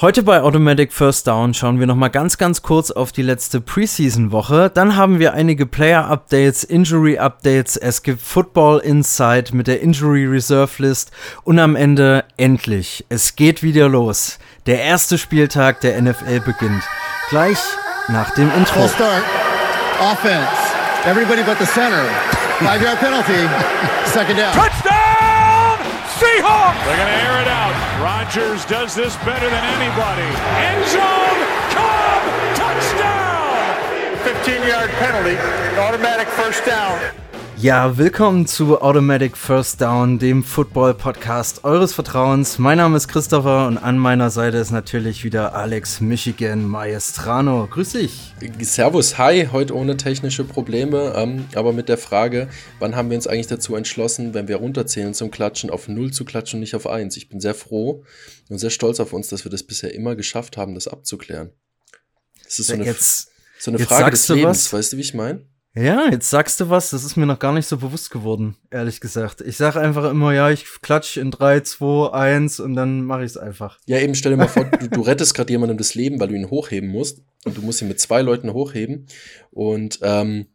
Heute bei Automatic First Down schauen wir nochmal ganz, ganz kurz auf die letzte Preseason-Woche. Dann haben wir einige Player-Updates, Injury-Updates. Es gibt Football Insight mit der Injury Reserve List. Und am Ende endlich. Es geht wieder los. Der erste Spieltag der NFL beginnt. Gleich nach dem Intro. Full start. Offense. Everybody but the center. Five yard penalty. Second down. Touchdown! Seahawks! They're going to air it out. Rodgers does this better than anybody. End zone! Cobb! Touchdown! 15 yard penalty. Automatic first down. Ja, willkommen zu Automatic First Down, dem Football-Podcast eures Vertrauens. Mein Name ist Christopher und an meiner Seite ist natürlich wieder Alex Michigan Maestrano. Grüß dich. Servus, hi, heute ohne technische Probleme, ähm, aber mit der Frage, wann haben wir uns eigentlich dazu entschlossen, wenn wir runterzählen zum Klatschen, auf 0 zu klatschen und nicht auf 1. Ich bin sehr froh und sehr stolz auf uns, dass wir das bisher immer geschafft haben, das abzuklären. Das ist so eine, Jetzt, so eine jetzt Frage sagst des du Lebens, was. weißt du, wie ich meine? Ja, jetzt sagst du was, das ist mir noch gar nicht so bewusst geworden, ehrlich gesagt. Ich sage einfach immer, ja, ich klatsch in 3, 2, 1 und dann mache ich es einfach. Ja, eben stell dir mal vor, du, du rettest gerade jemandem das Leben, weil du ihn hochheben musst und du musst ihn mit zwei Leuten hochheben und ähm,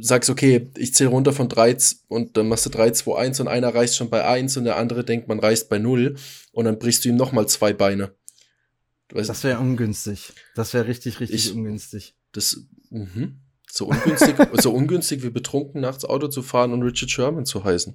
sagst, okay, ich zähle runter von 3 und dann machst du 3, 2, 1 und einer reißt schon bei 1 und der andere denkt, man reißt bei 0 und dann brichst du ihm nochmal zwei Beine. Weißt, Das wäre ungünstig. Das wäre richtig, richtig Ich- ungünstig. das, mhm. So ungünstig, so ungünstig wie betrunken nachts Auto zu fahren und Richard Sherman zu heißen.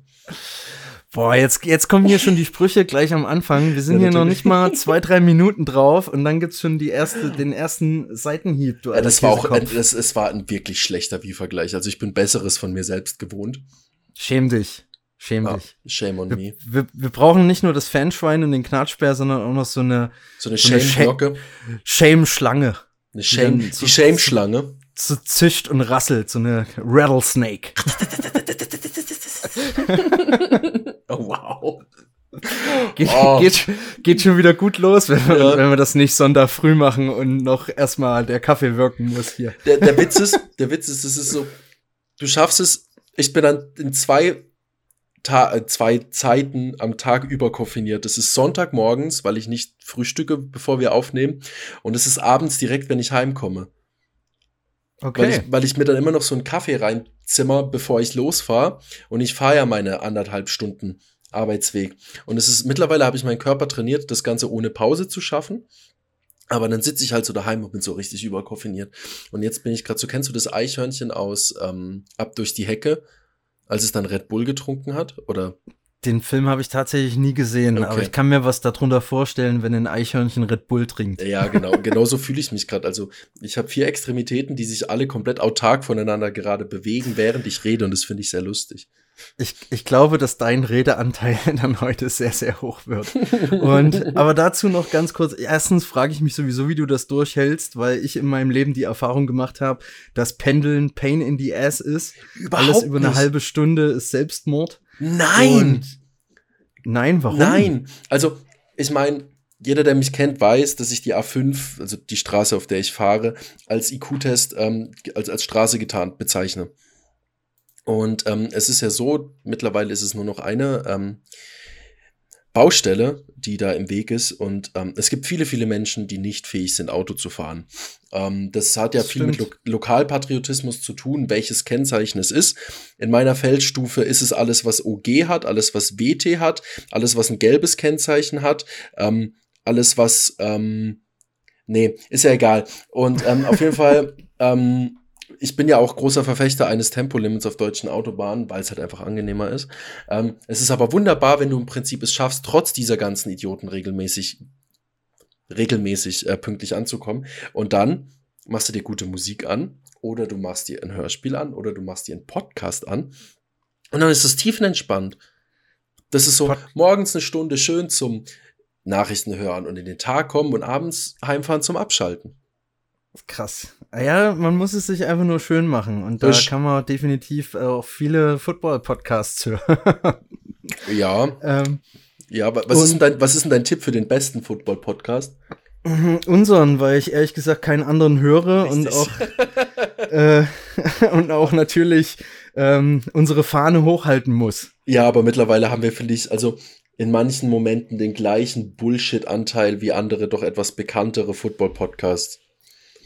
Boah, jetzt, jetzt kommen hier schon die Sprüche gleich am Anfang. Wir sind Ja, hier noch nicht mal zwei, drei Minuten drauf und dann gibt's schon die erste, den ersten Seitenhieb. Du Ja, das war auch, das, es war ein wirklich schlechter Wie-Vergleich. Also ich bin Besseres von mir selbst gewohnt. Schäm dich. Schäm Ja, dich. shame on Wir, me. wir, wir brauchen nicht nur das Fanschwein und den Knatschbär, sondern auch noch so eine So eine so eine Shame-Glocke. Shame-Schlange. Eine Shame, die Shame-Schlange. So zischt und rasselt, so eine Rattlesnake. Oh, wow. Geht, Oh. geht, geht schon wieder gut los, wenn wir, Ja. wenn wir das nicht Sonntag früh machen und noch erstmal der Kaffee wirken muss hier. Der, der Witz ist, der Witz ist, es ist so, du schaffst es, ich bin dann in zwei, Ta äh, zwei Zeiten am Tag über koffiniert. Das ist Sonntagmorgens, weil ich nicht frühstücke, bevor wir aufnehmen. Und es ist abends direkt, wenn ich heimkomme. Weil, Okay. ich, weil ich mir dann immer noch so einen Kaffee reinzimmer, bevor ich losfahre. Und ich fahre ja meine anderthalb Stunden Arbeitsweg. Und es ist, mittlerweile habe ich meinen Körper trainiert, das Ganze ohne Pause zu schaffen. Aber dann sitze ich halt so daheim und bin so richtig überkoffiniert. Und jetzt bin ich gerade so, kennst du das Eichhörnchen aus ähm, Ab durch die Hecke, als es dann Red Bull getrunken hat? Oder Den Film habe ich tatsächlich nie gesehen, Okay. aber ich kann mir was darunter vorstellen, wenn ein Eichhörnchen Red Bull trinkt. ja, genau, genauso fühle ich mich gerade. Also ich habe vier Extremitäten, die sich alle komplett autark voneinander gerade bewegen, während ich rede. Und das finde ich sehr lustig. Ich, ich glaube, dass dein Redeanteil dann heute sehr, sehr hoch wird. Und aber dazu noch ganz kurz. Erstens frage ich mich sowieso, wie du das durchhältst, weil ich in meinem Leben die Erfahrung gemacht habe, dass Pendeln Pain in the Ass ist. Alles über eine nicht. halbe Stunde ist Selbstmord. Nein! Und nein, warum? Nein, also ich meine, jeder, der mich kennt, weiß, dass ich die A5, also die Straße, auf der ich fahre, als IQ-Test, ähm, als, als Straße getarnt bezeichne. Und ähm, es ist ja so, mittlerweile ist es nur noch eine ähm, Baustelle, die da im Weg ist. Und ähm, es gibt viele, viele Menschen, die nicht fähig sind, Auto zu fahren. Ähm, das hat ja Das viel mit Lo stimmt. Lokalpatriotismus zu tun, welches Kennzeichen es ist. In meiner Feldstufe ist es alles, was OG hat, alles, was WT hat, alles, was ein gelbes Kennzeichen hat, ähm, alles, was, ähm, nee, ist ja egal. Und ähm, auf jeden Fall, ähm, ich bin ja auch großer Verfechter eines Tempolimits auf deutschen Autobahnen, weil es halt einfach angenehmer ist. Ähm, es ist aber wunderbar, wenn du im Prinzip es schaffst, trotz dieser ganzen Idioten regelmäßig, regelmäßig äh, pünktlich anzukommen. Und dann machst du dir gute Musik an oder du machst dir ein Hörspiel an oder du machst dir einen Podcast an. Und dann ist es tiefenentspannt. Das ist so Pod- morgens eine Stunde schön zum Nachrichten hören und in den Tag kommen und abends heimfahren zum Abschalten. Krass. Ja, man muss es sich einfach nur schön machen. Und da Wisch. kann man definitiv auch viele Football-Podcasts hören. Ja, ähm, ja, aber was ist, denn Und- dein, was ist denn dein Tipp für den besten Football-Podcast? Unseren, weil ich ehrlich gesagt keinen anderen höre und Richtig. auch, äh, und auch natürlich ähm, unsere Fahne hochhalten muss. Ja, aber mittlerweile haben wir, finde ich, also in manchen Momenten den gleichen Bullshit-Anteil wie andere doch etwas bekanntere Football-Podcasts.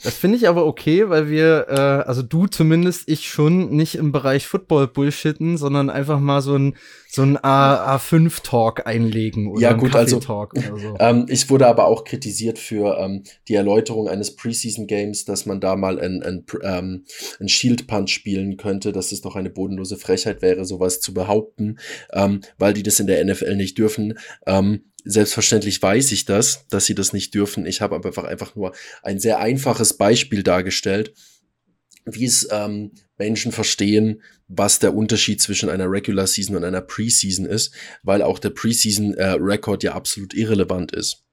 Das finde ich aber okay, weil wir, äh, also du zumindest, ich schon, nicht im Bereich Football bullshitten, sondern einfach mal so ein, so ein A, A5-Talk einlegen oder ja, gut, also, so. ähm, ich wurde aber auch kritisiert für ähm, die Erläuterung eines Preseason-Games, dass man da mal ein, ein, ähm, ein Shield-Punch spielen könnte, dass es doch eine bodenlose Frechheit wäre, sowas zu behaupten, ähm, weil die das in der NFL nicht dürfen. Ähm, Selbstverständlich weiß ich das, dass sie das nicht dürfen. Ich habe einfach einfach nur ein sehr einfaches Beispiel dargestellt, wie es ähm, Menschen verstehen, was der Unterschied zwischen einer Regular Season und einer Preseason ist, weil auch der Preseason äh, Record ja absolut irrelevant ist.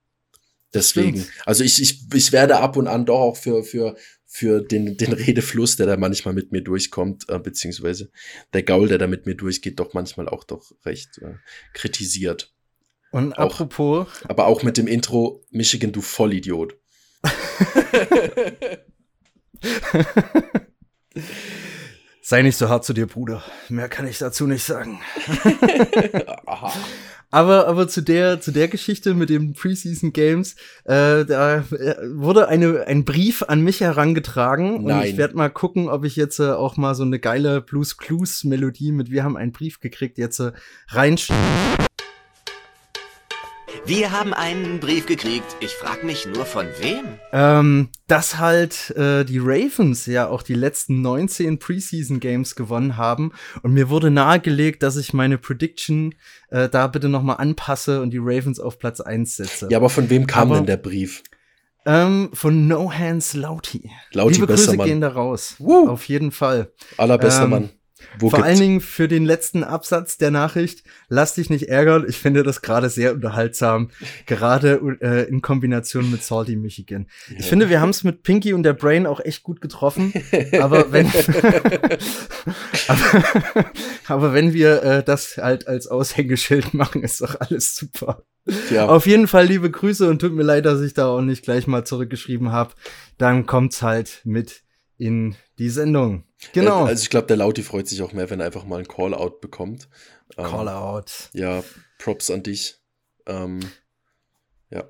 Deswegen, Stimmt. also ich, ich, ich werde ab und an doch auch für, für, für den, den Redefluss, der da manchmal mit mir durchkommt, äh, beziehungsweise der Gaul, der da mit mir durchgeht, doch manchmal auch doch recht äh, kritisiert. Und auch, apropos. Aber auch mit dem Intro Michigan, du Vollidiot. Sei nicht so hart zu dir, Bruder. Mehr kann ich dazu nicht sagen. aber, aber zu der, zu der Geschichte mit den Preseason Games, äh, da äh, wurde eine, ein Brief an mich herangetragen. Nein. Und ich werde mal gucken, ob ich jetzt äh, auch mal so eine geile Blues Clues Melodie mit Wir haben einen Brief gekriegt jetzt äh, reinstelle. Wir haben einen Brief gekriegt. Ich frag mich nur von wem? Ähm, dass halt äh, die Ravens ja auch die letzten 19 Preseason Games gewonnen haben. Und mir wurde nahegelegt, dass ich meine Prediction äh, da bitte nochmal anpasse und die Ravens auf Platz 1 setze. Ja, aber von wem kam aber, denn der Brief? Ähm, von No Hands Lauti. Lauti Liebe Grüße Mann. gehen da raus. Woo. Auf jeden Fall. Allerbester ähm, Mann. Wo Vor allen Dingen für den letzten Absatz der Nachricht, lass dich nicht ärgern. Ich finde das gerade sehr unterhaltsam, gerade äh, in Kombination mit Salty Michigan. Ja. Ich finde, wir haben es mit Pinky und der Brain auch echt gut getroffen. aber wenn, aber, aber, wenn wir äh, das halt als Aushängeschild machen, ist doch alles super. Ja. Auf jeden Fall liebe Grüße und tut mir leid, dass ich da auch nicht gleich mal zurückgeschrieben habe. Dann kommt's halt mit in die Sendung. Genau. Also ich glaube, der Lauti freut sich auch mehr, wenn er einfach mal ein Call-out bekommt. Ähm, Call-out. Ja, Props an dich. Ähm, ja.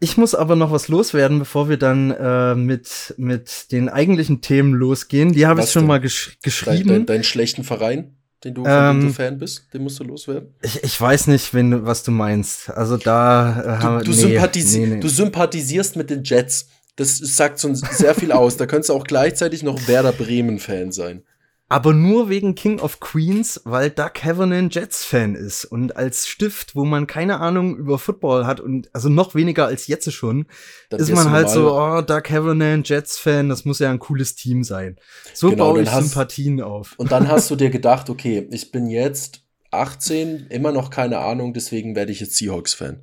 Ich muss aber noch was loswerden, bevor wir dann äh, mit, mit den eigentlichen Themen losgehen. Die habe ich schon denn? mal gesch geschrieben. Dein, dein, deinen schlechten Verein, den du, ähm, du Fan bist, den musst du loswerden? Ich, ich weiß nicht, wenn, was du meinst. Also da äh, du, du, nee, sympathisi nee, nee. du sympathisierst mit den Jets. Das sagt schon sehr viel aus. Da könntest du auch gleichzeitig noch Werder Bremen-Fan sein. Aber nur wegen King of Queens, weil Doug Havernan Jets-Fan ist. Und als Stift, wo man keine Ahnung über Football hat und also noch weniger als jetzt schon, Dann ist man halt so, oh, Doug Havernan Jets-Fan, das muss ja ein cooles Team sein. So genau, baue ich hast, Sympathien auf. Und dann hast du dir gedacht, okay, ich bin jetzt 18, immer noch keine Ahnung, deswegen werde ich jetzt Seahawks-Fan.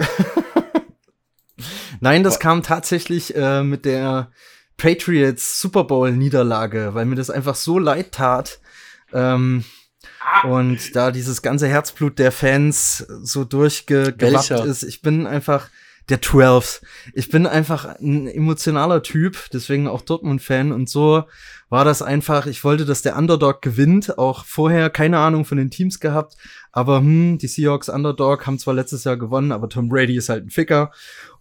Nein, das kam tatsächlich äh, mit der Patriots Super Bowl Niederlage, weil mir das einfach so leid tat. Ähm, und da dieses ganze Herzblut der Fans so durchgewappt ist. Ich bin einfach der 12. Ich bin einfach ein emotionaler Typ, deswegen auch Dortmund-Fan. Und so war das einfach, ich wollte, dass der Underdog gewinnt. Auch vorher keine Ahnung von den Teams gehabt. Aber hm, die Seahawks Underdog haben zwar letztes Jahr gewonnen, aber Tom Brady ist halt ein Ficker.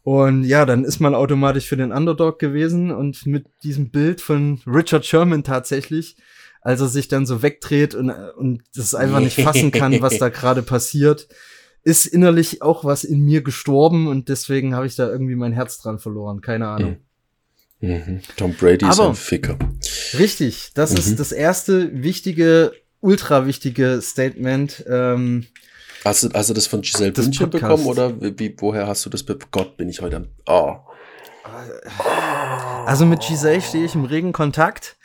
Und ja, dann ist man automatisch für den Underdog gewesen und mit diesem Bild von Richard Sherman tatsächlich, als er sich dann so wegdreht und, und das einfach nicht fassen kann, was da gerade passiert, ist innerlich auch was in mir gestorben und deswegen habe ich da irgendwie mein Herz dran verloren. Keine Ahnung. Mhm. Tom Brady Aber, ist ein Ficker. Richtig, das mhm. ist das erste wichtige, ultra wichtige Statement. Ähm, Hast du, hast du das von Giselle das Bündchen bekommen oder wie, woher hast du das? Be Gott, bin ich heute am. Oh. Also mit Giselle stehe ich im regen Kontakt.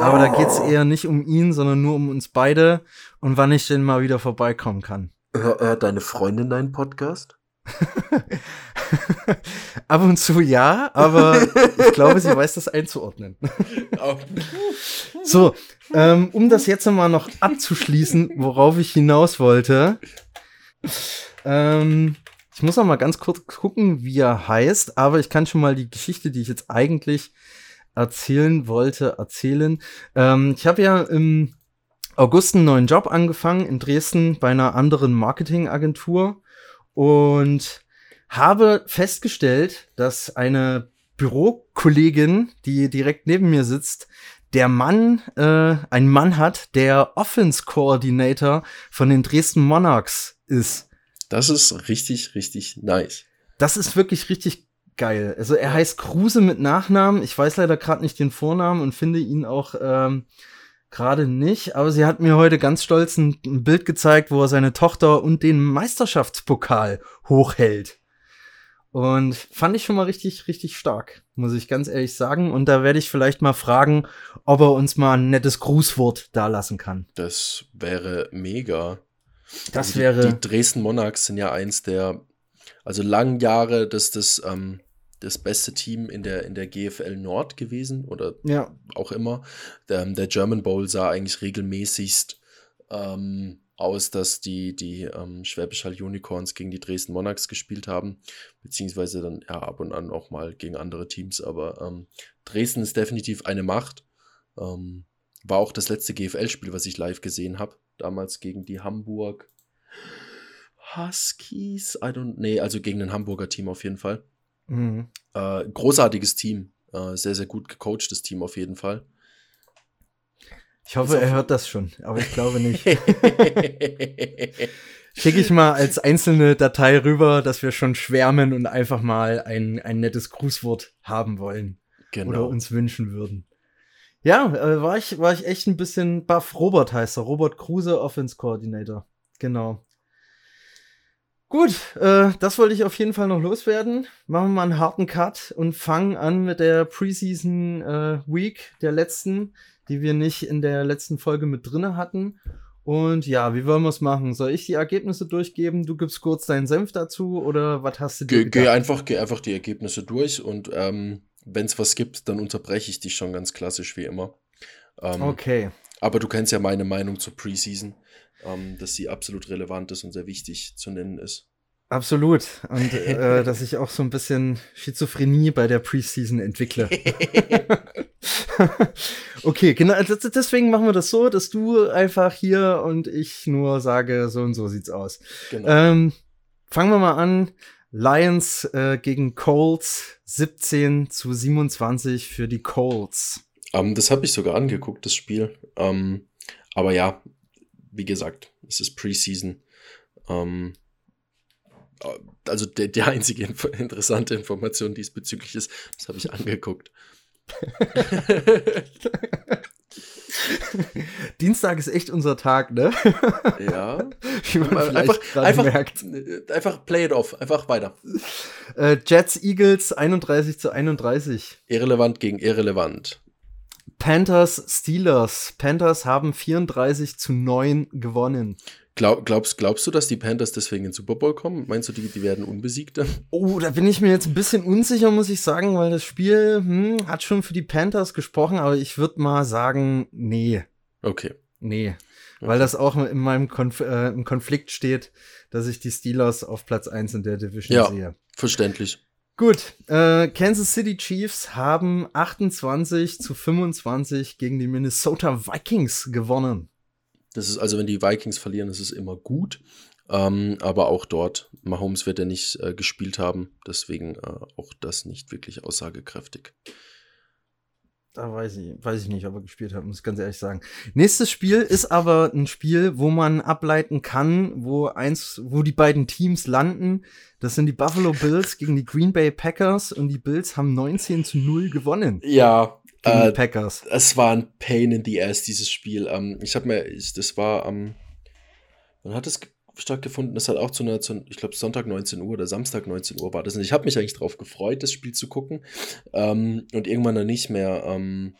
Aber da geht es eher nicht um ihn, sondern nur um uns beide und wann ich denn mal wieder vorbeikommen kann. Hört hör deine Freundin deinen Podcast? Ab und zu ja, aber ich glaube, sie weiß das einzuordnen. so, ähm, um das jetzt mal noch abzuschließen, worauf ich hinaus wollte. Ähm, ich muss noch mal ganz kurz gucken, wie er heißt, aber ich kann schon mal die Geschichte, die ich jetzt eigentlich erzählen wollte, erzählen. Ähm, ich habe ja im August einen neuen Job angefangen in Dresden bei einer anderen Marketingagentur und habe festgestellt, dass eine Bürokollegin, die direkt neben mir sitzt, der Mann, äh, ein Mann hat, der Offense Coordinator von den Dresden Monarchs ist. Das ist richtig, richtig nice. Das ist wirklich richtig geil. Also er heißt Kruse mit Nachnamen. Ich weiß leider gerade nicht den Vornamen und finde ihn auch ähm, gerade nicht. Aber sie hat mir heute ganz stolz ein, ein Bild gezeigt, wo er seine Tochter und den Meisterschaftspokal hochhält. Und fand ich schon mal richtig, richtig stark, muss ich ganz ehrlich sagen. Und da werde ich vielleicht mal fragen, ob er uns mal ein nettes Grußwort da lassen kann. Das wäre mega. Das Also wäre. Die, die Dresden Monarchs sind ja eins der, also langen Jahre das, das, ähm, das beste Team in der, in der GFL Nord gewesen oder ja, auch immer. Der, der German Bowl sah eigentlich regelmäßigst ähm, aus, dass die, die ähm, Schwäbisch Hall Unicorns gegen die Dresden Monarchs gespielt haben, beziehungsweise dann ja ab und an auch mal gegen andere Teams. Aber ähm, Dresden ist definitiv eine Macht. Ähm, war auch das letzte GFL-Spiel, was ich live gesehen habe. Damals gegen die Hamburg Huskies. I don't, nee, also gegen ein Hamburger Team auf jeden Fall. mhm. Äh, großartiges Team. Äh, sehr, sehr gut gecoachtes Team auf jeden Fall. ich hoffe, er hört das schon, aber ich glaube nicht. Schicke ich mal als einzelne Datei rüber, dass wir schon schwärmen und einfach mal ein, ein nettes Grußwort haben wollen. genau. oder uns wünschen würden. Ja, äh, war, ich, war ich echt ein bisschen baff. Robert heißt er. Robert Kruse, Offense Coordinator. Genau. Gut, äh, das wollte ich auf jeden Fall noch loswerden. Machen wir mal einen harten Cut und fangen an mit der Preseason äh, Week, der letzten, die wir nicht in der letzten Folge mit drinne hatten. Und ja, wie wollen wir es machen? Soll ich die Ergebnisse durchgeben? Du gibst kurz deinen Senf dazu oder was hast du dir Geh, geh, gedacht? einfach, geh einfach die Ergebnisse durch und ähm, wenn es was gibt, dann unterbreche ich dich schon ganz klassisch wie immer. Ähm, Okay. Aber du kennst ja meine Meinung zur Preseason, ähm, dass sie absolut relevant ist und sehr wichtig zu nennen ist. Absolut. Und äh, dass ich auch so ein bisschen Schizophrenie bei der Preseason entwickle. okay, genau. das- Deswegen machen wir das so, dass du einfach hier und ich nur sage, so und so sieht's aus. Genau. Ähm, fangen wir mal an. Lions äh, gegen Colts 17 zu 27 für die Colts. Ähm, das habe ich sogar angeguckt, das Spiel. Ähm, aber ja, wie gesagt, es ist Preseason. Ähm, äh, also der, die einzige info interessante Information diesbezüglich ist, das habe ich angeguckt. Dienstag ist echt unser Tag, ne? ja. Wie man vielleicht einfach, gerade einfach, merkt. äh, einfach play it off, einfach weiter. Äh, Jets Eagles 31 zu 31. Irrelevant gegen irrelevant. Panthers Steelers. Panthers haben 34 zu 9 gewonnen. Glaub, glaubst, glaubst du, dass die Panthers deswegen in den Super Bowl kommen? Meinst du, die, die werden Unbesiegte? Oh, da bin ich mir jetzt ein bisschen unsicher, muss ich sagen, weil das Spiel hm, hat schon für die Panthers gesprochen, aber ich würde mal sagen, nee, Okay. nee. Weil das auch in meinem Konf äh, im Konflikt steht, dass ich die Steelers auf Platz 1 in der Division Ja. sehe. Verständlich. Gut, äh, Kansas City Chiefs haben 28 zu 25 gegen die Minnesota Vikings gewonnen. Das ist also, wenn die Vikings verlieren, das ist immer gut. Ähm, aber auch dort, Mahomes wird ja nicht äh, gespielt haben, deswegen äh, auch das nicht wirklich aussagekräftig. Da weiß ich, weiß ich nicht, ob er gespielt hat, muss ich ganz ehrlich sagen. Nächstes Spiel ist aber ein Spiel, wo man ableiten kann, wo eins, wo die beiden Teams landen. Das sind die Buffalo Bills gegen die Green Bay Packers und die Bills haben 19 zu 0 gewonnen Ja, gegen äh, die Packers. es war ein Pain in the ass, dieses Spiel. Ähm, ich habe mir, ich, das war am, wann hat es ge- stattgefunden? Das hat auch zu einer, zu, ich glaube Sonntag 19 Uhr oder Samstag 19 Uhr war das. Und ich habe mich eigentlich darauf gefreut, das Spiel zu gucken. Ähm, und irgendwann dann nicht mehr, ähm,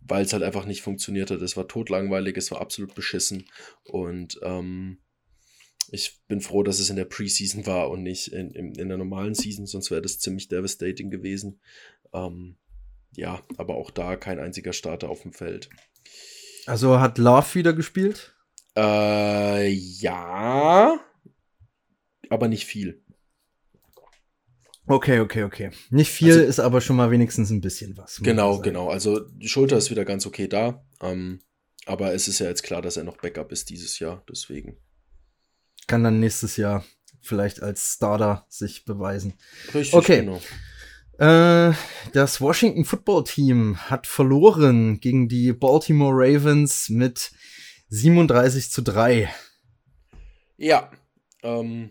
weil es halt einfach nicht funktioniert hat. Es war totlangweilig, es war absolut beschissen. Und ähm, ich bin froh, dass es in der Preseason war und nicht in, in, in der normalen Season, sonst wäre das ziemlich devastating gewesen. Ähm, ja, aber auch da kein einziger Starter auf dem Feld. Also hat Love wieder gespielt? Äh, ja, aber nicht viel. Okay, okay, okay. Nicht viel, Also- ist aber schon mal wenigstens ein bisschen was. Genau, genau. Also die Schulter ist wieder ganz okay da. Ähm, Aber es ist ja jetzt klar, dass er noch Backup ist dieses Jahr, deswegen. Kann dann nächstes Jahr vielleicht als Starter sich beweisen. Richtig, Okay. genau. Äh, das Washington Football Team hat verloren gegen die Baltimore Ravens mit 37 zu 3. Ja. Ähm,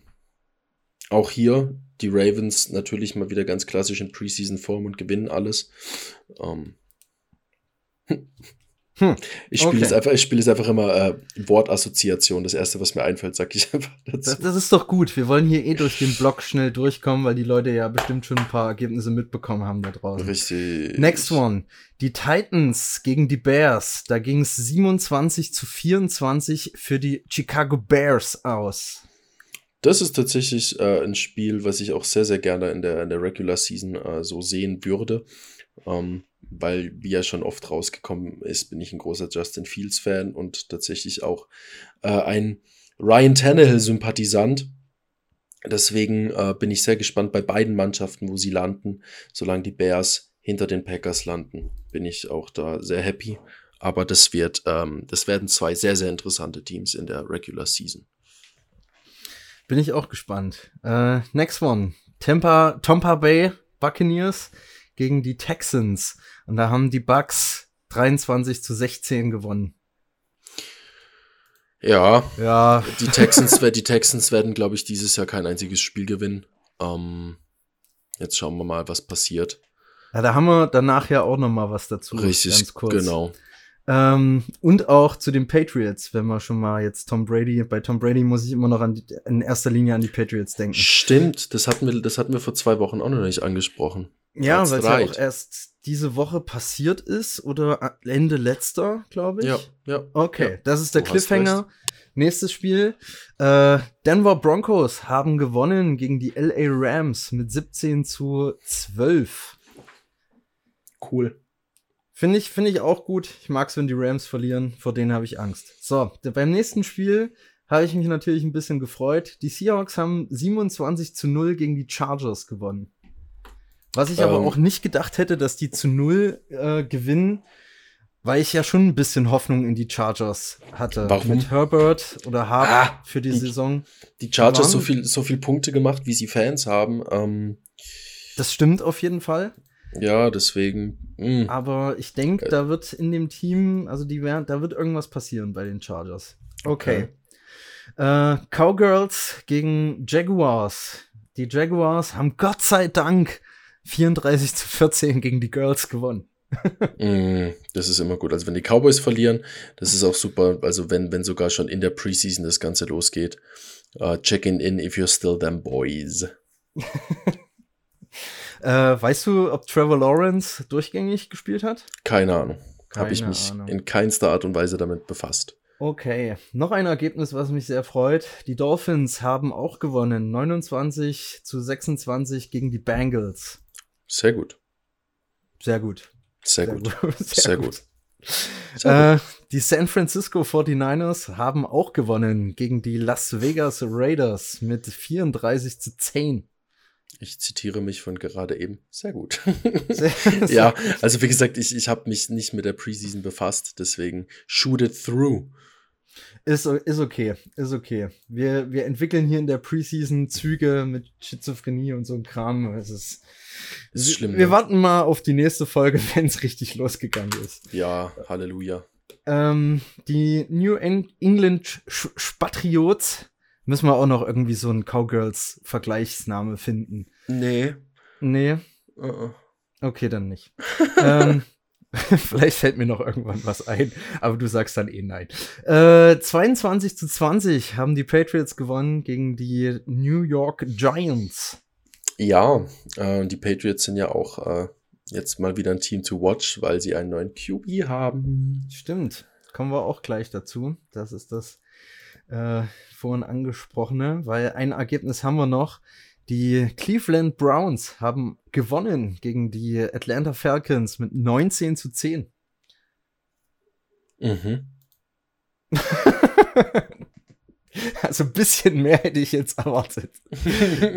auch hier die Ravens natürlich mal wieder ganz klassisch in Preseason-Form und gewinnen alles. Ähm, Hm, Ich spiele okay. es einfach, ich spiele es einfach immer äh, Wortassoziation. Das erste, was mir einfällt, sag ich einfach dazu. Das, das ist doch gut. Wir wollen hier eh durch den Block schnell durchkommen, weil die Leute ja bestimmt schon ein paar Ergebnisse mitbekommen haben da draußen. Richtig. Next one. Die Titans gegen die Bears. Da ging es 27 zu 24 für die Chicago Bears aus. Das ist tatsächlich äh, ein Spiel, was ich auch sehr, sehr gerne in der, in der Regular Season äh, so sehen würde. Ähm, weil, wie ja schon oft rausgekommen ist, bin ich ein großer Justin Fields-Fan und tatsächlich auch äh, ein Ryan Tannehill-Sympathisant. Deswegen äh, bin ich sehr gespannt bei beiden Mannschaften, wo sie landen. Solange die Bears hinter den Packers landen, bin ich auch da sehr happy. Aber das wird, ähm, das werden zwei sehr, sehr interessante Teams in der Regular Season. Bin ich auch gespannt. Äh, next one. Tampa, Tampa Bay Buccaneers gegen die Texans. Und da haben die Bucks 23 zu 16 gewonnen. Ja, Ja, Die Texans, die Texans werden, glaube ich, dieses Jahr kein einziges Spiel gewinnen. Ähm, jetzt schauen wir mal, was passiert. ja da haben wir danach ja auch noch mal was dazu. Richtig, ganz kurz. genau. Ähm, und auch zu den Patriots, wenn wir schon mal jetzt Tom Brady, bei Tom Brady muss ich immer noch an die, in erster Linie an die Patriots denken. Stimmt, das hatten wir, das hatten wir vor zwei Wochen auch noch nicht angesprochen. Ja, weil es ja auch erst diese Woche passiert ist oder Ende letzter, glaube ich. Ja, ja. Okay, Ja, das ist der du Cliffhanger. Nächstes Spiel. Äh, Denver Broncos haben gewonnen gegen die LA Rams mit 17 zu 12. Cool. Finde ich, finde ich auch gut. Ich mag es, wenn die Rams verlieren. Vor denen habe ich Angst. So, beim nächsten Spiel habe ich mich natürlich ein bisschen gefreut. Die Seahawks haben 27 zu 0 gegen die Chargers gewonnen. Was ich aber Ähm. auch nicht gedacht hätte, dass die zu 0 äh, gewinnen, weil ich ja schon ein bisschen Hoffnung in die Chargers hatte. Warum? Mit Herbert oder Hart Ah, für die die- Saison. Die Chargers so viel, so viel Punkte gemacht, wie sie Fans haben. Ähm, Das stimmt auf jeden Fall. ja, deswegen. mh. Aber ich denke, Äh. da wird in dem Team, also die werden, da wird irgendwas passieren bei den Chargers. Okay. Äh, Cowgirls gegen Jaguars. Die Jaguars haben Gott sei Dank 34 zu 14 gegen die Girls gewonnen. Mm, Das ist immer gut. Also wenn die Cowboys verlieren, das ist auch super. Also wenn, wenn sogar schon in der Preseason das Ganze losgeht. Uh, check in in if you're still them boys. Äh, weißt du, ob Trevor Lawrence durchgängig gespielt hat? Keine Ahnung. Habe ich mich Ahnung. in keinster Art und Weise damit befasst. Okay, noch ein Ergebnis, was mich sehr freut. Die Dolphins haben auch gewonnen. 29 zu 26 gegen die Bengals. Sehr gut. Sehr gut. Sehr, gut. Sehr, Sehr gut. gut. Sehr Äh, die San Francisco 49ers haben auch gewonnen gegen die Las Vegas Raiders mit 34 zu 10. Ich zitiere mich von gerade eben. Sehr gut. Sehr- ja, also wie gesagt, ich, ich habe mich nicht mit der Preseason befasst, deswegen shoot it through. Ist, ist okay, ist okay. Wir, wir entwickeln hier in der Preseason Züge mit Schizophrenie und so ein Kram. Es ist, Ist schlimm, Wir ne? warten mal auf die nächste Folge, wenn es richtig losgegangen ist. Ja, Halleluja. Ähm, die New Eng- England Spatriots müssen wir auch noch irgendwie so einen Cowgirls-Vergleichsname finden. Nee. Nee, Uh-uh. okay, dann nicht. ähm, vielleicht fällt mir noch irgendwann was ein, aber du sagst dann eh nein. Äh, 22 zu 20 haben die Patriots gewonnen gegen die New York Giants. Ja, äh, die Patriots sind ja auch äh, jetzt mal wieder ein Team to watch, weil sie einen neuen QB haben. Stimmt, kommen wir auch gleich dazu. Das ist das äh, vorhin angesprochene, weil ein Ergebnis haben wir noch. Die Cleveland Browns haben gewonnen gegen die Atlanta Falcons mit 19 zu 10. Mhm. Also ein bisschen mehr hätte ich jetzt erwartet.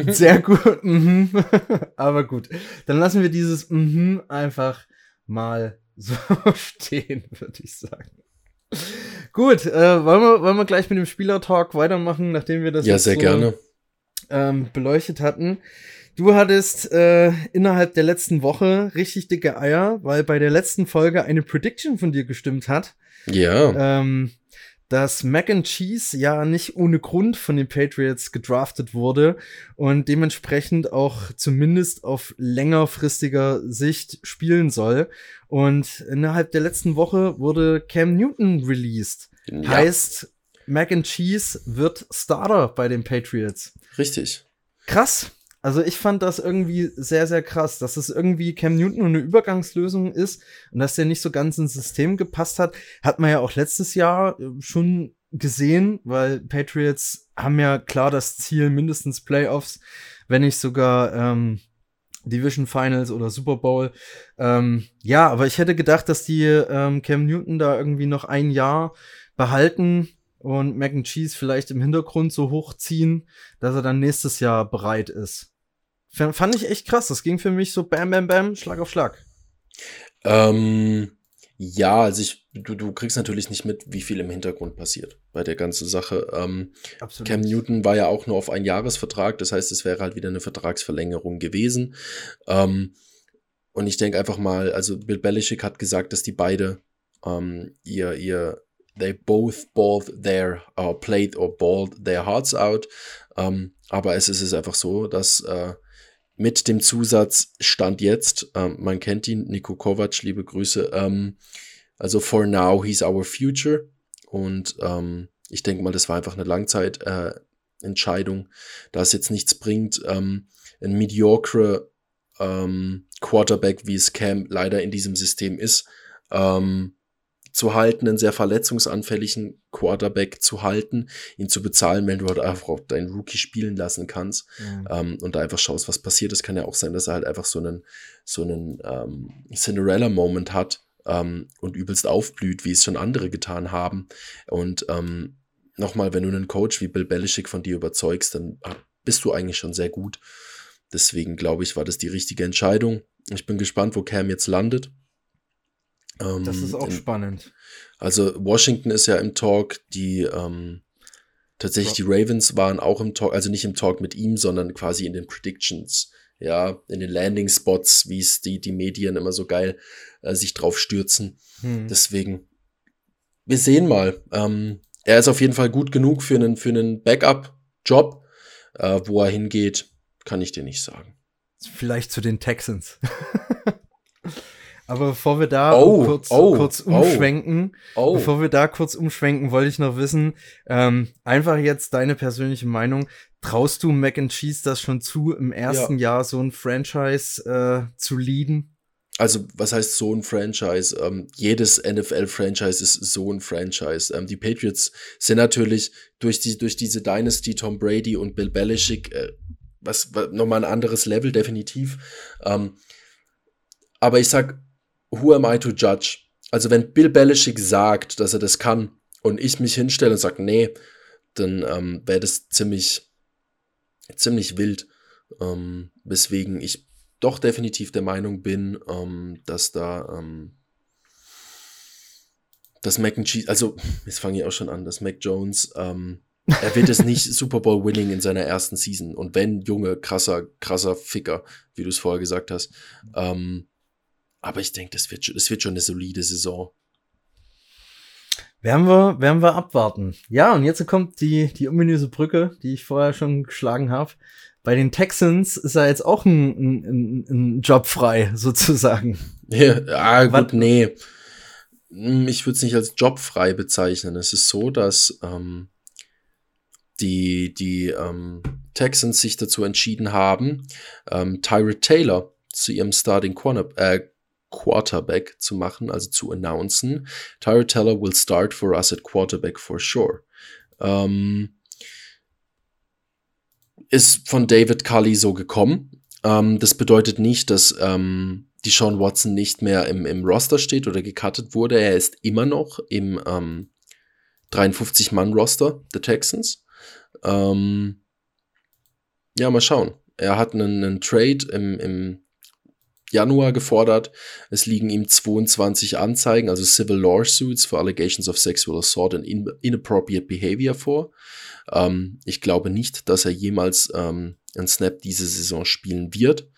Sehr gut. Mhm. Aber gut. Dann lassen wir dieses mhm einfach mal so stehen, würde ich sagen. Gut, äh, wollen, wir, wollen wir gleich mit dem Spielertalk weitermachen, nachdem wir das ja, sehr so, gerne. Ähm, beleuchtet hatten. Du hattest äh, innerhalb der letzten Woche richtig dicke Eier, weil bei der letzten Folge eine Prediction von dir gestimmt hat. Ja. Ähm, dass Mac and Cheese ja nicht ohne Grund von den Patriots gedraftet wurde und dementsprechend auch zumindest auf längerfristiger Sicht spielen soll. Und innerhalb der letzten Woche wurde Cam Newton released. Ja. Heißt, Mac and Cheese wird Starter bei den Patriots. Richtig. Krass. Also ich fand das irgendwie sehr, sehr krass, dass es irgendwie Cam Newton eine Übergangslösung ist und dass der nicht so ganz ins System gepasst hat. Hat man ja auch letztes Jahr äh, schon gesehen, weil Patriots haben ja klar das Ziel, mindestens Playoffs, wenn nicht sogar ähm, Division Finals oder Super Bowl. Ähm, ja, aber ich hätte gedacht, dass die ähm, Cam Newton da irgendwie noch ein Jahr behalten und Mac and Cheese vielleicht im Hintergrund so hochziehen, dass er dann nächstes Jahr bereit ist. Fand ich echt krass. Das ging für mich so bam, bam, bam, Schlag auf Schlag. Ähm, ja, also ich, du, du kriegst natürlich nicht mit, wie viel im Hintergrund passiert bei der ganzen Sache. Ähm, Cam Newton war ja auch nur auf einen Jahresvertrag, das heißt, es wäre halt wieder eine Vertragsverlängerung gewesen. Ähm, und ich denke einfach mal, also Bill Belichick hat gesagt, dass die beide ähm, ihr, ihr, they both balled their, uh, played or balled their hearts out. Ähm, aber es ist einfach so, dass äh, mit dem Zusatz Stand jetzt, ähm, man kennt ihn, Nico Kovac, liebe Grüße, ähm, also for now, he's our future. Und ähm, ich denke mal, das war einfach eine Langzeitentscheidung, äh, da es jetzt nichts bringt, ähm, ein mediocre ähm, Quarterback, wie es Cam leider in diesem System ist, ähm, zu halten, einen sehr verletzungsanfälligen Quarterback zu halten, ihn zu bezahlen, wenn du halt einfach deinen Rookie spielen lassen kannst mhm. ähm, und da einfach schaust, was passiert. Es kann ja auch sein, dass er halt einfach so einen, so einen ähm, Cinderella-Moment hat ähm, und übelst aufblüht, wie es schon andere getan haben. Und ähm, nochmal, wenn du einen Coach wie Bill Belichick von dir überzeugst, dann bist du eigentlich schon sehr gut. Deswegen glaube ich, war das die richtige Entscheidung. Ich bin gespannt, wo Cam jetzt landet. Ähm, das ist auch in, spannend. Also Washington ist ja im Talk, die ähm, tatsächlich die Ravens waren auch im Talk, also nicht im Talk mit ihm, sondern quasi in den Predictions, ja, in den Landing Spots, wie es die, die Medien immer so geil äh, sich drauf stürzen. Hm. Deswegen, wir sehen mal. Ähm, er ist auf jeden Fall gut genug für einen, für einen Backup-Job. Äh, wo er hingeht, kann ich dir nicht sagen. Vielleicht zu den Texans. Aber bevor wir da oh, kurz, oh, kurz umschwenken, oh, bevor wir da kurz umschwenken, wollte ich noch wissen, ähm, einfach jetzt deine persönliche Meinung. Traust du Mac and Cheese das schon zu, im ersten ja. Jahr so ein Franchise äh, zu leaden? Also, was heißt so ein Franchise? Ähm, jedes NFL-Franchise ist so ein Franchise. Ähm, die Patriots sind natürlich durch, die, durch diese Dynasty, Tom Brady und Bill Belichick, äh, was, was nochmal ein anderes Level, definitiv. Ähm, aber ich sag, who am I to judge? Also wenn Bill Belichick sagt, dass er das kann und ich mich hinstelle und sage, nee, dann ähm, wäre das ziemlich, ziemlich wild. Ähm, weswegen ich doch definitiv der Meinung bin, ähm, dass da ähm, dass Mac and Cheese, also jetzt fange ich auch schon an, dass Mac Jones, ähm, er wird es nicht Super Bowl winning in seiner ersten Season. Und wenn, Junge, krasser, krasser Ficker, wie du es vorher gesagt hast, ähm, aber ich denke, das wird, das wird schon eine solide Saison. Werden wir, werden wir abwarten. Ja, und jetzt kommt die, die ominöse Brücke, die ich vorher schon geschlagen habe. Bei den Texans ist er jetzt auch ein, ein, ein Job frei, sozusagen. Ja, ah, gut, Was? nee. Hm, ich würde es nicht als Job frei bezeichnen. Es ist so, dass ähm, die, die ähm, Texans sich dazu entschieden haben, ähm, Tyrod Taylor zu ihrem Starting Corner, äh, Quarterback zu machen, also zu announcen. Tyra Teller will start for us at quarterback for sure. Ähm, ist von David Cully so gekommen. Ähm, das bedeutet nicht, dass ähm, die Sean Watson nicht mehr im, im Roster steht oder gecuttet wurde. Er ist immer noch im ähm, 53-Mann-Roster der Texans. Ähm, ja, mal schauen. Er hat einen, einen Trade im, im Januar gefordert. Es liegen ihm 22 Anzeigen, also Civil Lawsuits for Allegations of Sexual Assault and Inappropriate Behavior vor. Ähm, ich glaube nicht, dass er jemals ähm, einen Snap diese Saison spielen wird.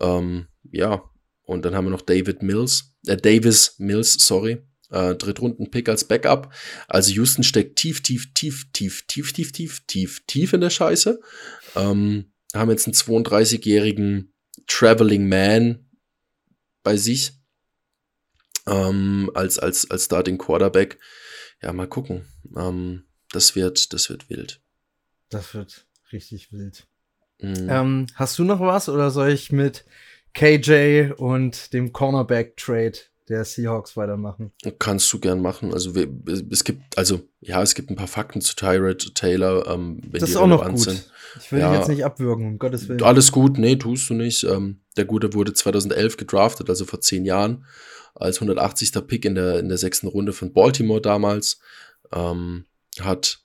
Ähm, ja, und dann haben wir noch David Mills, äh, Davis Mills, sorry, äh, Drittrunden-Pick als Backup. Also Houston steckt tief, tief, tief, tief, tief, tief, tief, tief, tief in der Scheiße. Ähm, haben jetzt einen 32-jährigen Traveling Man bei sich ähm, als, als, als Starting Quarterback. Ja, mal gucken. Ähm, das wird, das wird wild. Das wird richtig wild. Mhm. Ähm, hast du noch was oder soll ich mit KJ und dem Cornerback-Trade der Seahawks weitermachen? Kannst du gern machen. Also wir, es gibt, also ja, es gibt ein paar Fakten zu Tyrod Taylor, ähm, wenn das die ist auch noch gut. Sind. Ich will ja, dich jetzt nicht abwürgen, um Gottes Willen. Alles gut, nee, tust du nicht. Ähm, der Gute wurde 2011 gedraftet, also vor zehn Jahren, als 180. Pick in der, in der sechsten Runde von Baltimore damals. Ähm, hat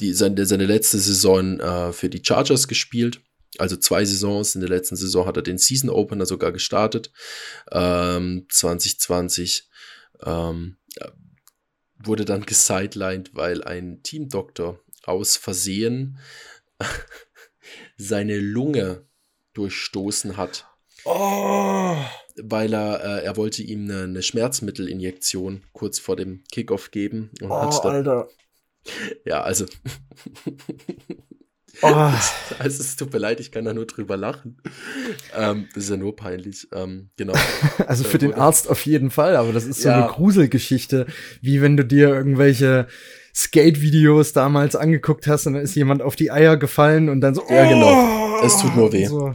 die, seine, seine letzte Saison äh, für die Chargers gespielt. Also zwei Saisons. In der letzten Saison hat er den Season Opener sogar gestartet. Ähm, 2020 ähm, wurde dann gesidelined, weil ein Teamdoktor aus Versehen seine Lunge durchstoßen hat. Oh. Weil er, äh, er wollte ihm eine, eine, Schmerzmittelinjektion kurz vor dem Kickoff geben. Und oh, hat dann, Alter. Ja, also. Oh. Also es tut mir leid, ich kann da nur drüber lachen. Ähm, das ist ja nur peinlich. Ähm, genau. Also für den Arzt auf jeden Fall, aber das ist so ja. eine Gruselgeschichte, wie wenn du dir irgendwelche Skate-Videos damals angeguckt hast und dann ist jemand auf die Eier gefallen und dann so. Ja, genau. Es tut nur weh. So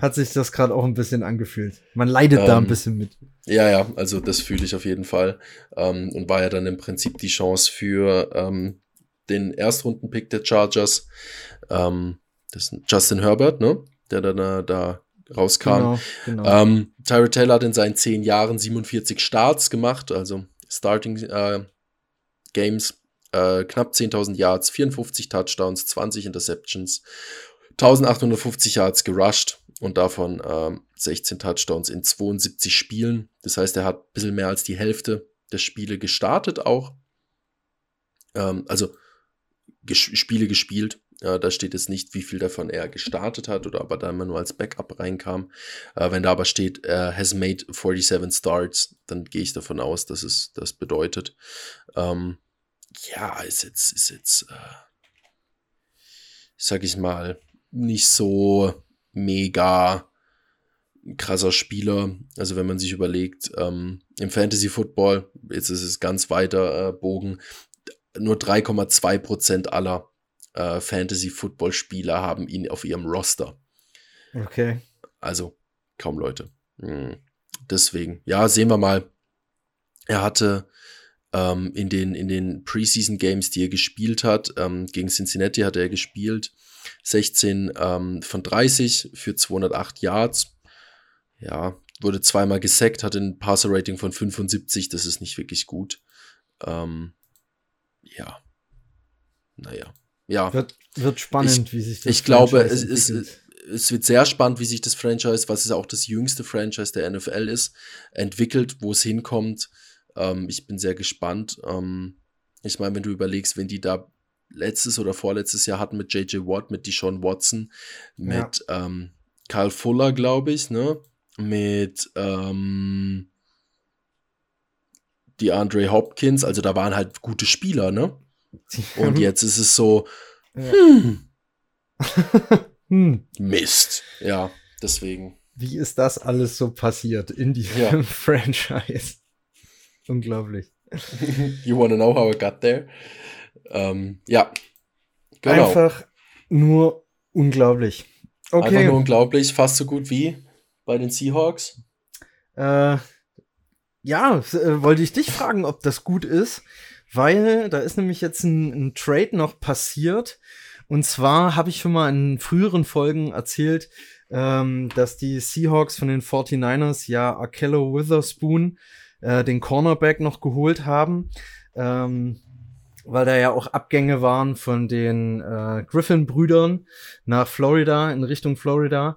hat sich das gerade auch ein bisschen angefühlt. Man leidet ähm, da ein ähm, bisschen mit. Ja, ja, also das fühle ich auf jeden Fall. Ähm, und war ja dann im Prinzip die Chance für ähm, den Erstrunden-Pick der Chargers. Ähm, das ist Justin Herbert, ne? Der dann äh, da rauskam. Genau, genau. Ähm, Tyra Taylor hat in seinen zehn Jahren 47 Starts gemacht, also Starting äh, Games, äh, knapp 10.000 Yards, 54 Touchdowns, 20 Interceptions, 1850 Yards gerusht und davon ähm, 16 Touchdowns in 72 Spielen. Das heißt, er hat ein bisschen mehr als die Hälfte der Spiele gestartet auch. Ähm, also ges Spiele gespielt. Äh, da steht jetzt nicht, wie viel davon er gestartet hat oder ob er da immer nur als Backup reinkam. Äh, wenn da aber steht, er has made 47 starts, dann gehe ich davon aus, dass es das bedeutet. Ähm, ja, ist jetzt, ist jetzt, äh, sag ich mal, nicht so mega krasser Spieler. Also wenn man sich überlegt, ähm, im Fantasy Football, jetzt ist es ganz weiter äh, Bogen, nur 3,2 Prozent aller äh, Fantasy Football Spieler haben ihn auf ihrem Roster. Okay. Also kaum Leute. Hm. Deswegen, ja, sehen wir mal. Er hatte ähm, in den, in den Preseason Games, die er gespielt hat, ähm, gegen Cincinnati hat er gespielt, 16 ähm, von 30 für 208 Yards. Ja, wurde zweimal gesackt, hatte ein Passer-Rating von 75, das ist nicht wirklich gut. Ähm, ja. Naja. Ja. Wird, wird spannend, ich, wie sich das Ich glaube, es, es, es wird sehr spannend, wie sich das Franchise, was es auch das jüngste Franchise der NFL ist, entwickelt, wo es hinkommt. Ähm, ich bin sehr gespannt. Ähm, ich meine, wenn du überlegst, wenn die da letztes oder vorletztes Jahr hatten mit JJ Watt, mit Deshaun Watson, mit ja. ähm, Kyle Fuller, glaube ich, ne? Mit ähm, die Andre Hopkins, also da waren halt gute Spieler, ne? Und jetzt ist es so, hm, hm. Mist. Ja, deswegen. Wie ist das alles so passiert in diesem ja. Franchise? Unglaublich. you wanna know how I got there? Ähm, ja. Genau. Einfach nur unglaublich. Okay. Einfach nur unglaublich, fast so gut wie bei den Seahawks. Äh, ja, äh, wollte ich dich fragen, ob das gut ist, weil da ist nämlich jetzt ein, ein Trade noch passiert. Und zwar habe ich schon mal in früheren Folgen erzählt, ähm, dass die Seahawks von den 49ers ja Akello Witherspoon, äh, den Cornerback, noch geholt haben. Ähm, weil da ja auch Abgänge waren von den äh, Griffin-Brüdern nach Florida, in Richtung Florida.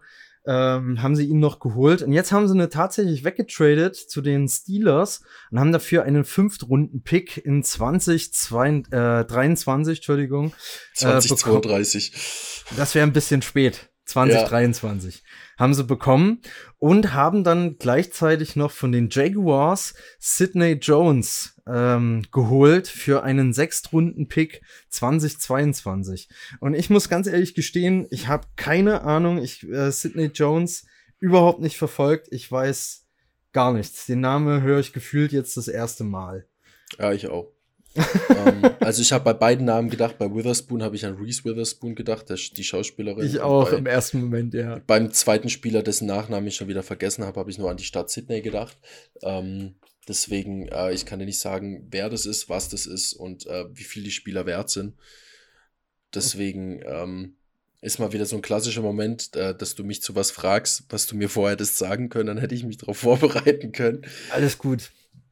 Ähm, haben sie ihn noch geholt. Und jetzt haben sie eine tatsächlich weggetradet zu den Steelers und haben dafür einen Fünftrunden-Pick in 2023, äh, 23, Entschuldigung. 2032. Äh, das wäre ein bisschen spät. 2023 ja. haben sie bekommen und haben dann gleichzeitig noch von den Jaguars Sidney Jones ähm, geholt für einen Sechstrunden-Pick 2022. Und ich muss ganz ehrlich gestehen, ich habe keine Ahnung, ich äh, Sidney Jones überhaupt nicht verfolgt. Ich weiß gar nichts. Den Namen höre ich gefühlt jetzt das erste Mal. Ja, ich auch ähm, also ich habe bei beiden Namen gedacht, bei Witherspoon habe ich an Reese Witherspoon gedacht, der, die Schauspielerin. Ich auch bei, im ersten Moment, ja. Beim zweiten Spieler, dessen Nachnamen ich schon wieder vergessen habe, habe ich nur an die Stadt Sydney gedacht. Ähm, deswegen, äh, ich kann dir nicht sagen, wer das ist, was das ist und äh, wie viel die Spieler wert sind. Deswegen ähm, ist mal wieder so ein klassischer Moment, äh, dass du mich zu was fragst, was du mir vorher hättest sagen können, dann hätte ich mich darauf vorbereiten können. Alles gut.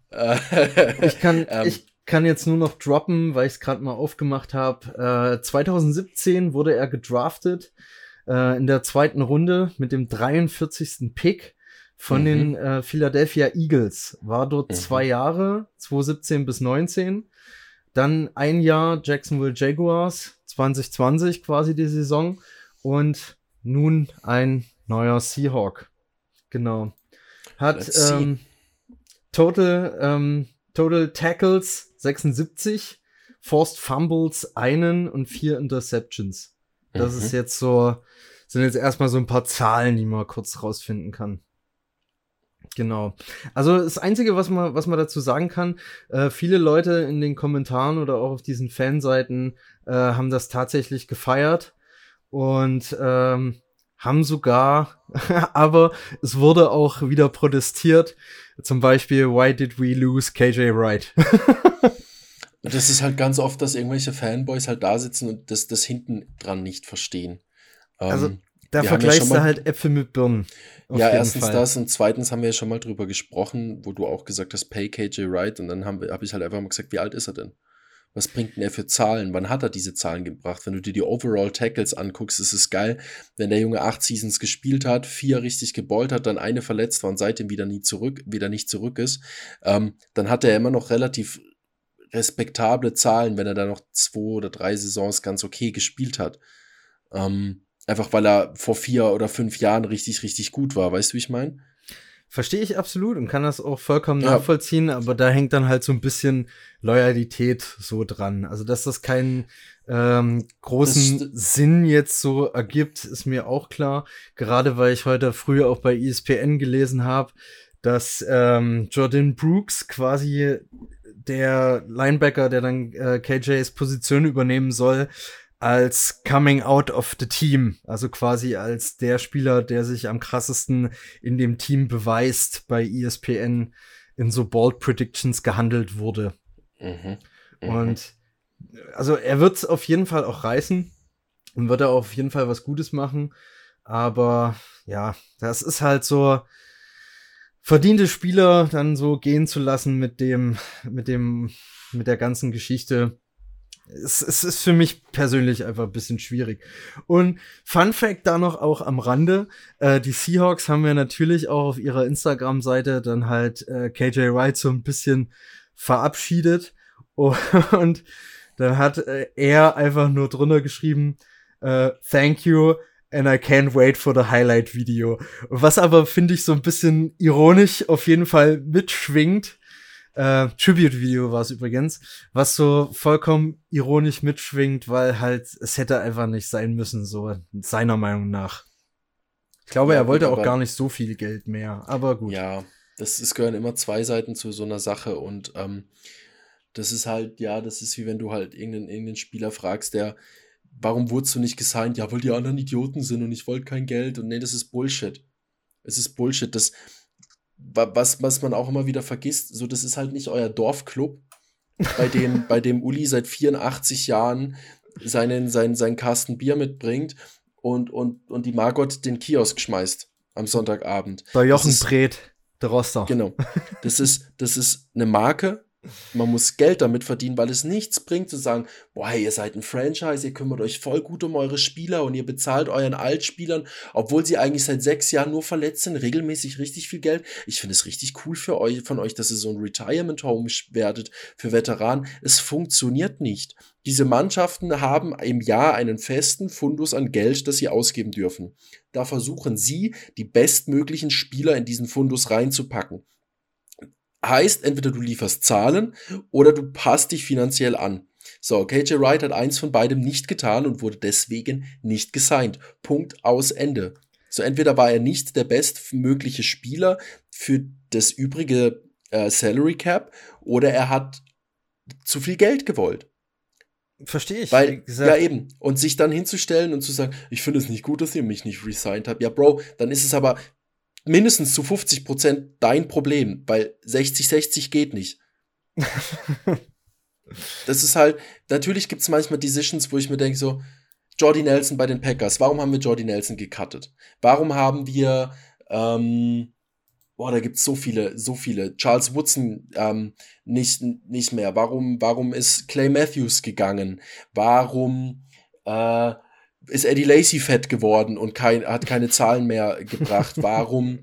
ich kann, ähm, ich kann jetzt nur noch droppen, weil ich es gerade mal aufgemacht habe. Äh, 2017 wurde er gedraftet äh, in der zweiten Runde mit dem 43. Pick von mhm. den äh, Philadelphia Eagles. War dort mhm. zwei Jahre, 2017 bis 19. Dann ein Jahr Jacksonville Jaguars, 2020 quasi die Saison. Und nun ein neuer Seahawk. Genau. Hat ähm, Total, ähm, Total Tackles 76, Forced Fumbles einen und vier Interceptions. Das mhm. ist jetzt so, sind jetzt erstmal so ein paar Zahlen, die man kurz rausfinden kann. Genau. Also das Einzige, was man, was man dazu sagen kann, äh, viele Leute in den Kommentaren oder auch auf diesen Fanseiten äh, haben das tatsächlich gefeiert und ähm, haben sogar, aber es wurde auch wieder protestiert. Zum Beispiel, why did we lose KJ Wright? das ist halt ganz oft, dass irgendwelche Fanboys halt da sitzen und das, das hinten dran nicht verstehen. Also, ähm, da vergleichst ja du halt Äpfel mit Birnen. Ja, erstens Fall. das und zweitens haben wir ja schon mal drüber gesprochen, wo du auch gesagt hast, pay KJ Wright und dann habe hab ich halt einfach mal gesagt, wie alt ist er denn? Was bringt denn er für Zahlen? Wann hat er diese Zahlen gebracht? Wenn du dir die Overall Tackles anguckst, ist es geil, wenn der Junge acht Seasons gespielt hat, vier richtig geballt hat, dann eine verletzt war und seitdem wieder nie zurück, wieder nicht zurück ist, ähm, dann hat er immer noch relativ respektable Zahlen, wenn er da noch zwei oder drei Saisons ganz okay gespielt hat. Ähm, einfach weil er vor vier oder fünf Jahren richtig, richtig gut war. Weißt du, wie ich meine? Verstehe ich absolut und kann das auch vollkommen ja. nachvollziehen, aber da hängt dann halt so ein bisschen Loyalität so dran. Also, dass das keinen ähm, großen Sinn jetzt so ergibt, ist mir auch klar. Gerade weil ich heute früh auch bei ESPN gelesen habe, dass ähm, Jordan Brooks quasi der Linebacker, der dann äh, KJs Position übernehmen soll, als Coming Out of the Team, also quasi als der Spieler, der sich am krassesten in dem Team beweist, bei ESPN in so Bold Predictions gehandelt wurde. Mhm. Mhm. Und also er wird es auf jeden Fall auch reißen und wird er auf jeden Fall was Gutes machen. Aber ja, das ist halt so verdiente Spieler dann so gehen zu lassen mit dem, mit dem, mit der ganzen Geschichte es, es ist für mich persönlich einfach ein bisschen schwierig. Und Fun Fact da noch auch am Rande, äh, die Seahawks haben ja natürlich auch auf ihrer Instagram-Seite dann halt äh, KJ Wright so ein bisschen verabschiedet. Und dann hat äh, er einfach nur drunter geschrieben, äh, thank you and I can't wait for the highlight video. Was aber finde ich so ein bisschen ironisch auf jeden Fall mitschwingt, äh, Tribute-Video war es übrigens, was so vollkommen ironisch mitschwingt, weil halt es hätte einfach nicht sein müssen, so seiner Meinung nach. Ich glaube, ja, er wollte auch gar nicht so viel Geld mehr, aber gut. Ja, das es gehören immer zwei Seiten zu so einer Sache und ähm, das ist halt, ja, das ist wie wenn du halt irgendeinen, irgendeinen Spieler fragst, der, warum wurdest du nicht gesigned? Ja, weil die anderen Idioten sind und ich wollte kein Geld und nee, das ist Bullshit. Es ist Bullshit. Das, was, was man auch immer wieder vergisst, so das ist halt nicht euer Dorfclub, bei dem, bei dem Uli seit 84 Jahren seinen, seinen, seinen Kasten Bier mitbringt und, und, und die Margot den Kiosk schmeißt am Sonntagabend. Der Jochen ist, Bret, der Roster. Genau. Das ist, das ist eine Marke, Man muss Geld damit verdienen, weil es nichts bringt zu sagen, boah, hey, ihr seid ein Franchise, ihr kümmert euch voll gut um eure Spieler und ihr bezahlt euren Altspielern, obwohl sie eigentlich seit sechs Jahren nur verletzt sind, regelmäßig richtig viel Geld. Ich finde es richtig cool für euch, von euch, dass ihr so ein Retirement Home werdet für Veteranen. Es funktioniert nicht. Diese Mannschaften haben im Jahr einen festen Fundus an Geld, das sie ausgeben dürfen. Da versuchen sie, die bestmöglichen Spieler in diesen Fundus reinzupacken. Heißt, entweder du lieferst Zahlen oder du passt dich finanziell an. So, KJ Wright hat eins von beidem nicht getan und wurde deswegen nicht gesigned. Punkt aus Ende. So, entweder war er nicht der bestmögliche Spieler für das übrige äh, Salary Cap oder er hat zu viel Geld gewollt. Verstehe ich. Weil, ja eben. Und sich dann hinzustellen und zu sagen, ich finde es nicht gut, dass ihr mich nicht resigned habt. Ja, Bro, dann ist es aber mindestens zu 50 Prozent dein Problem, weil 60-60 geht nicht. das ist halt, natürlich gibt es manchmal Decisions, wo ich mir denke, so, Jordy Nelson bei den Packers, warum haben wir Jordy Nelson gecuttet? Warum haben wir, ähm, boah, da gibt es so viele, so viele. Charles Woodson ähm, nicht, nicht mehr. Warum, warum ist Clay Matthews gegangen? Warum äh, ist Eddie Lacey fett geworden und kein, hat keine Zahlen mehr gebracht? Warum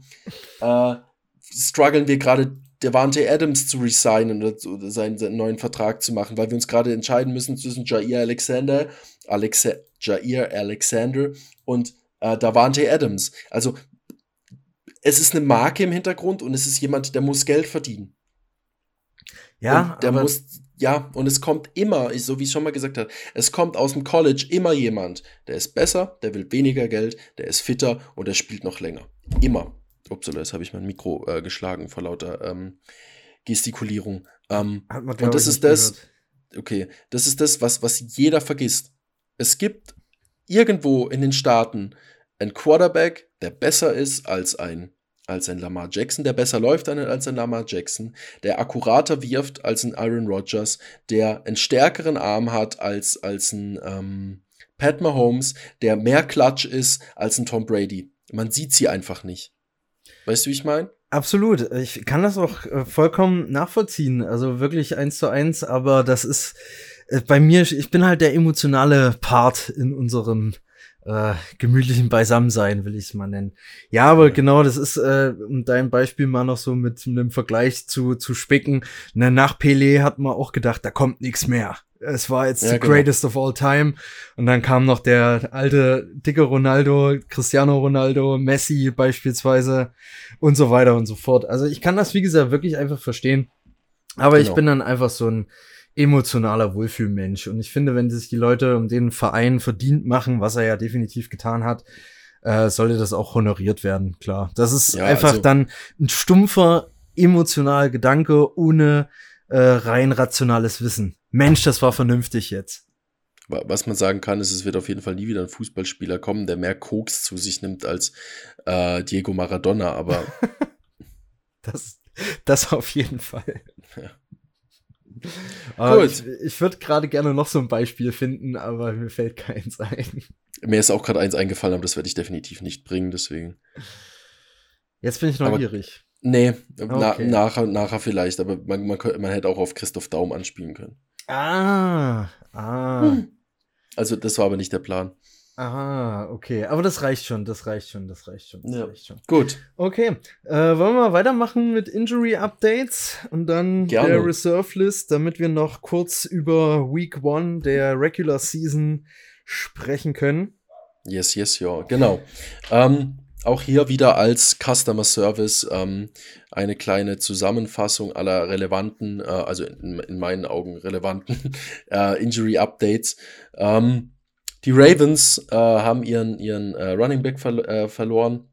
äh, strugglen wir gerade Devante Adams zu resignen oder, oder seinen, seinen, neuen Vertrag zu machen, weil wir uns gerade entscheiden müssen zwischen Jair Alexander, Alexa, Jair Alexander und äh, Davante Adams. Also es ist eine Marke im Hintergrund und es ist jemand, der muss Geld verdienen. Ja, und der muss ja, und es kommt immer, so wie ich schon mal gesagt habe, es kommt aus dem College immer jemand, der ist besser, der will weniger Geld, der ist fitter und der spielt noch länger. Immer. Upsala, jetzt habe ich mein Mikro äh, geschlagen vor lauter ähm, Gestikulierung. Ähm, und das ist das, gehört. okay, das ist das, was, was jeder vergisst. Es gibt irgendwo in den Staaten einen Quarterback, der besser ist als ein als ein Lamar Jackson, der besser läuft als ein Lamar Jackson, der akkurater wirft als ein Aaron Rodgers, der einen stärkeren Arm hat als, als ein ähm, Pat Mahomes, der mehr Klatsch ist als ein Tom Brady. Man sieht sie einfach nicht. Weißt du, wie ich meine? Absolut. Ich kann das auch äh, vollkommen nachvollziehen. Also wirklich eins zu eins, aber das ist äh, bei mir, ich bin halt der emotionale Part in unserem äh, gemütlichen Beisammensein, will ich es mal nennen. Ja, aber genau, das ist, äh, um dein Beispiel mal noch so mit einem Vergleich zu, zu spicken. Ne, nach Pelé hat man auch gedacht, da kommt nichts mehr. Es war jetzt ja, the genau. greatest of all time. Und dann kam noch der alte, dicke Ronaldo, Cristiano Ronaldo, Messi beispielsweise und so weiter und so fort. Also ich kann das, wie gesagt, wirklich einfach verstehen. Aber genau. ich bin dann einfach so ein, emotionaler Wohlfühlmensch. Und ich finde, wenn sich die Leute um den Verein verdient machen, was er ja definitiv getan hat, äh, sollte das auch honoriert werden, klar. Das ist ja, einfach also dann ein stumpfer, emotionaler Gedanke ohne äh, rein rationales Wissen. Mensch, das war vernünftig jetzt. Was man sagen kann, ist, es wird auf jeden Fall nie wieder ein Fußballspieler kommen, der mehr Koks zu sich nimmt als äh, Diego Maradona, aber. das, das auf jeden Fall. Ja. Gut. Ich, ich würde gerade gerne noch so ein Beispiel finden, aber mir fällt keins ein. Mir ist auch gerade eins eingefallen, aber das werde ich definitiv nicht bringen, deswegen. Jetzt bin ich neugierig. Aber, nee, okay. na, nachher, nachher vielleicht, aber man, man, man hätte auch auf Christoph Daum anspielen können. Ah, ah. Hm. Also, das war aber nicht der Plan. Aha, okay. Aber das reicht schon, das reicht schon, das reicht schon. Das ja. reicht schon. Gut. Okay. Äh, wollen wir mal weitermachen mit Injury Updates und dann Gerne. der Reserve List, damit wir noch kurz über Week One der Regular Season sprechen können? Yes, yes, ja, genau. Ähm, auch hier wieder als Customer Service ähm, eine kleine Zusammenfassung aller relevanten, äh, also in, in, meinen Augen relevanten äh, Injury Updates. Ähm, die Ravens äh, haben ihren, ihren äh, Running Back ver äh, verloren.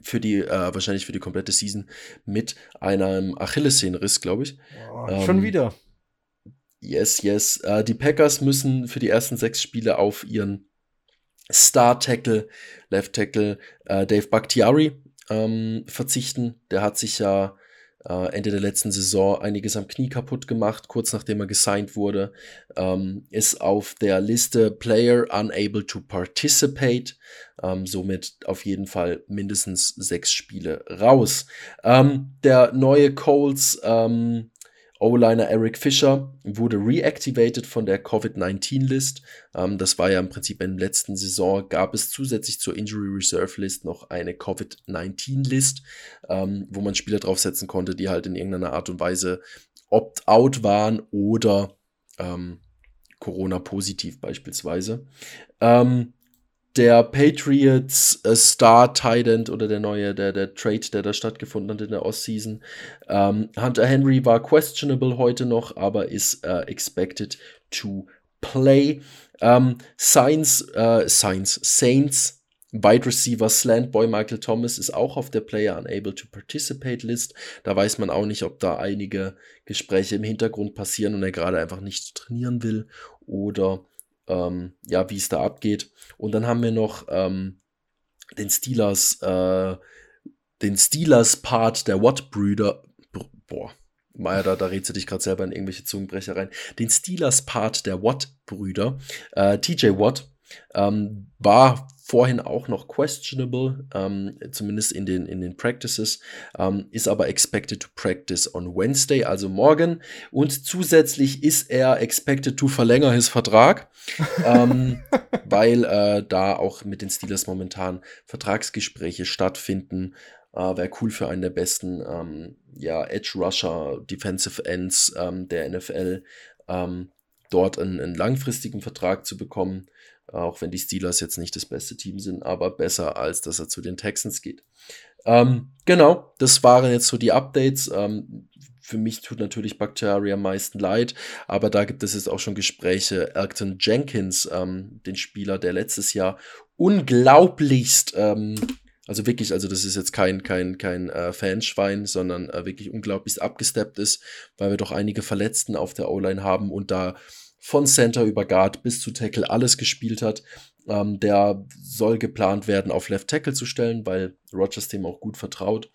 Für die, äh, wahrscheinlich für die komplette Season mit einem Achillessehnenriss, glaube ich. Oh, ähm, schon wieder. Yes, yes. Äh, die Packers müssen für die ersten sechs Spiele auf ihren Star-Tackle, Left Tackle äh, Dave Bakhtiari ähm, verzichten. Der hat sich ja äh, Ende der letzten Saison einiges am Knie kaputt gemacht, kurz nachdem er gesigned wurde, ähm, ist auf der Liste Player Unable to Participate, ähm, somit auf jeden Fall mindestens sechs Spiele raus. Ähm, der neue Coles ähm, O-Liner Eric Fischer wurde reactivated von der Covid-19-List. Ähm, das war ja im Prinzip in der letzten Saison, gab es zusätzlich zur Injury Reserve List noch eine Covid-19-List, ähm, wo man Spieler draufsetzen konnte, die halt in irgendeiner Art und Weise opt-out waren oder ähm, Corona-positiv beispielsweise. Ähm, der Patriots äh, Star Tident oder der neue, der, der Trade, der da stattgefunden hat in der Ostseason. Ähm, Hunter Henry war questionable heute noch, aber ist äh, expected to play. Ähm, Science, äh, Science, Saints Wide Receiver Slant Boy Michael Thomas ist auch auf der Player Unable to Participate List. Da weiß man auch nicht, ob da einige Gespräche im Hintergrund passieren und er gerade einfach nicht trainieren will oder ähm, ja, wie es da abgeht. Und dann haben wir noch ähm, den Steelers, äh, den Steelers-Part der Watt-Brüder. Boah, Maya, da, da redst du dich gerade selber in irgendwelche Zungenbrecher rein. Den Steelers-Part der Watt-Brüder, äh, TJ Watt, ähm, war vorhin auch noch questionable, ähm, zumindest in den, in den Practices, ähm, ist aber expected to practice on Wednesday, also morgen. Und zusätzlich ist er expected to verlängern his Vertrag, ähm, weil äh, da auch mit den Steelers momentan Vertragsgespräche stattfinden. Äh, Wäre cool für einen der besten ähm, ja, Edge Rusher, Defensive Ends ähm, der NFL, dort einen, einen langfristigen Vertrag zu bekommen auch wenn die Steelers jetzt nicht das beste Team sind, aber besser als dass er zu den Texans geht. Ähm, genau, das waren jetzt so die Updates. Ähm, für mich tut natürlich Bakhtiari am meisten leid, aber da gibt es jetzt auch schon Gespräche. Elton Jenkins, ähm, den Spieler, der letztes Jahr unglaublichst, ähm, also wirklich, also das ist jetzt kein, kein, kein äh, Fanschwein, sondern äh, wirklich unglaublichst abgesteppt ist, weil wir doch einige Verletzten auf der O-Line haben und da von Center über Guard bis zu Tackle alles gespielt hat. Ähm, der soll geplant werden, auf Left Tackle zu stellen, weil Rogers dem auch gut vertraut.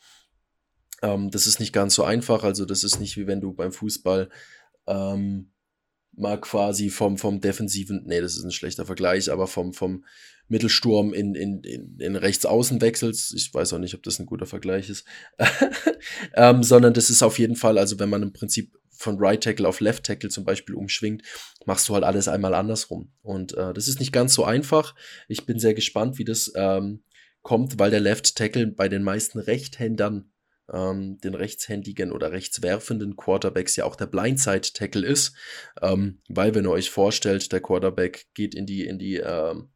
Ähm, das ist nicht ganz so einfach. Also, das ist nicht wie wenn du beim Fußball ähm, mal quasi vom, vom defensiven, nee, das ist ein schlechter Vergleich, aber vom, vom Mittelsturm in, in, in, in rechts außen wechselst. Ich weiß auch nicht, ob das ein guter Vergleich ist. ähm, sondern das ist auf jeden Fall, also wenn man im Prinzip von Right Tackle auf Left Tackle zum Beispiel umschwingt, machst du halt alles einmal andersrum. Und äh, das ist nicht ganz so einfach. Ich bin sehr gespannt, wie das ähm, kommt, weil der Left Tackle bei den meisten Rechthändern, ähm, den rechtshändigen oder rechtswerfenden Quarterbacks ja auch der Blindside Tackle ist. Ähm, weil, wenn ihr euch vorstellt, der Quarterback geht in die, in die, ähm,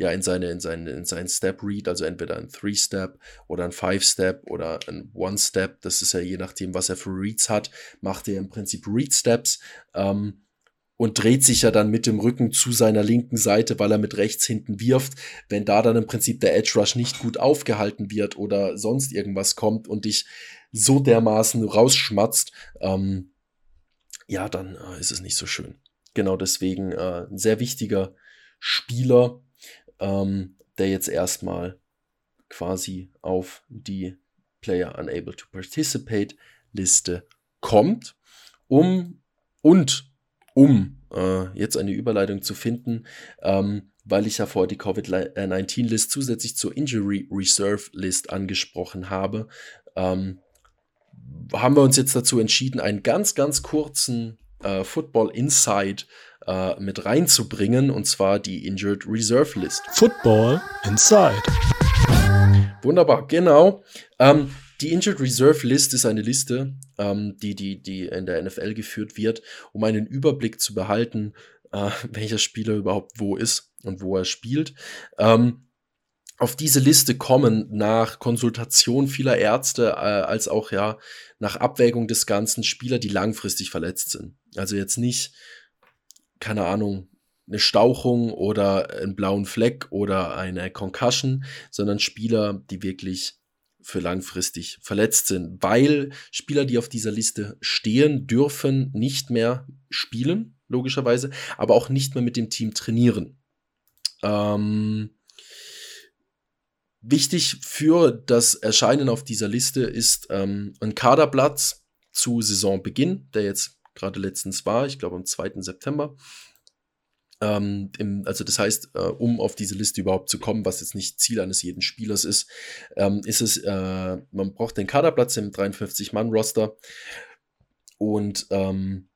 ja, in seine, in seinen, in seinen Step Read, also entweder ein Three Step oder ein Five Step oder ein One Step. Das ist ja je nachdem, was er für Reads hat, macht er im Prinzip Read Steps. Ähm, und dreht sich ja dann mit dem Rücken zu seiner linken Seite, weil er mit rechts hinten wirft. Wenn da dann im Prinzip der Edge Rush nicht gut aufgehalten wird oder sonst irgendwas kommt und dich so dermaßen rausschmatzt, ähm, ja, dann äh, ist es nicht so schön. Genau deswegen äh, ein sehr wichtiger Spieler, ähm, der jetzt erstmal quasi auf die Player Unable to Participate Liste kommt, um und um äh, jetzt eine Überleitung zu finden, ähm, weil ich ja vor die Covid-19-List zusätzlich zur Injury Reserve List angesprochen habe, ähm, haben wir uns jetzt dazu entschieden, einen ganz, ganz kurzen äh, Football Insight äh, mit reinzubringen, und zwar die Injured Reserve List. Football Inside. Wunderbar, genau. Ähm, die Injured Reserve List ist eine Liste, ähm, die, die, die in der NFL geführt wird, um einen Überblick zu behalten, äh, welcher Spieler überhaupt wo ist und wo er spielt. Ähm, auf diese Liste kommen nach Konsultation vieler Ärzte äh, als auch ja nach Abwägung des ganzen Spieler, die langfristig verletzt sind. Also jetzt nicht, keine Ahnung, eine Stauchung oder einen blauen Fleck oder eine Concussion, sondern Spieler, die wirklich für langfristig verletzt sind, weil Spieler, die auf dieser Liste stehen, dürfen nicht mehr spielen, logischerweise, aber auch nicht mehr mit dem Team trainieren. Ähm, wichtig für das Erscheinen auf dieser Liste ist ähm, ein Kaderplatz zu Saisonbeginn, der jetzt gerade letztens war, ich glaube am 2. September. Ähm, im, also das heißt, äh, um auf diese Liste überhaupt zu kommen, was jetzt nicht Ziel eines jeden Spielers ist, ähm, ist es, äh, man braucht den Kaderplatz im 53-Mann-Roster und ähm,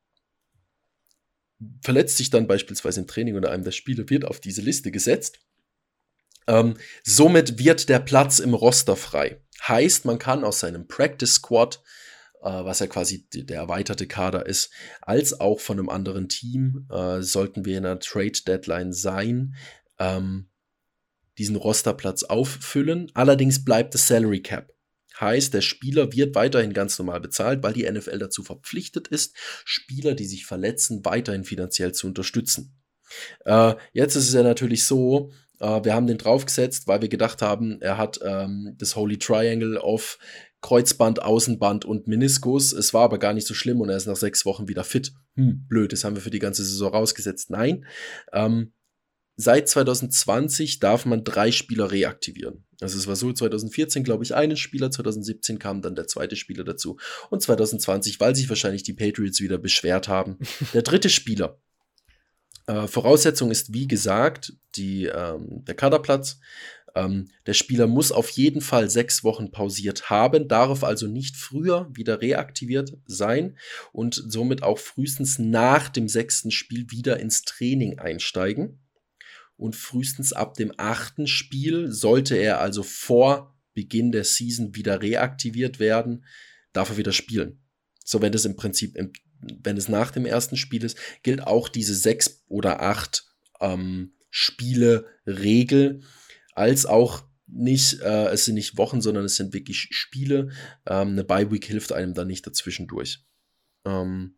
verletzt sich dann beispielsweise im Training oder einem der Spiele, wird auf diese Liste gesetzt. Ähm, somit wird der Platz im Roster frei. Heißt, man kann aus seinem Practice Squad, was ja quasi der erweiterte Kader ist, als auch von einem anderen Team, äh, sollten wir in einer Trade Deadline sein, ähm, diesen Rosterplatz auffüllen. Allerdings bleibt das Salary Cap. Heißt, der Spieler wird weiterhin ganz normal bezahlt, weil die NFL dazu verpflichtet ist, Spieler, die sich verletzen, weiterhin finanziell zu unterstützen. Äh, jetzt ist es ja natürlich so, äh, wir haben den draufgesetzt, weil wir gedacht haben, er hat ähm, das Holy Triangle auf Kreuzband, Außenband und Meniskus. Es war aber gar nicht so schlimm und er ist nach sechs Wochen wieder fit. Hm, blöd, das haben wir für die ganze Saison rausgesetzt. Nein, ähm, seit 2020 darf man drei Spieler reaktivieren. Also es war so, 2014 glaube ich einen Spieler, 2017 kam dann der zweite Spieler dazu und 2020, weil sich wahrscheinlich die Patriots wieder beschwert haben, der dritte Spieler. Äh, Voraussetzung ist, wie gesagt, die, ähm, der Kaderplatz. Ähm, der Spieler muss auf jeden Fall sechs Wochen pausiert haben, darf also nicht früher wieder reaktiviert sein und somit auch frühestens nach dem sechsten Spiel wieder ins Training einsteigen und frühestens ab dem achten Spiel sollte er also vor Beginn der Season wieder reaktiviert werden, darf er wieder spielen. So, wenn das im Prinzip, wenn es nach dem ersten Spiel ist, gilt auch diese sechs oder acht ähm, Spiele Regel, als auch nicht, äh, es sind nicht Wochen, sondern es sind wirklich Spiele. Ähm, eine Bye Week hilft einem da nicht dazwischendurch. Ähm,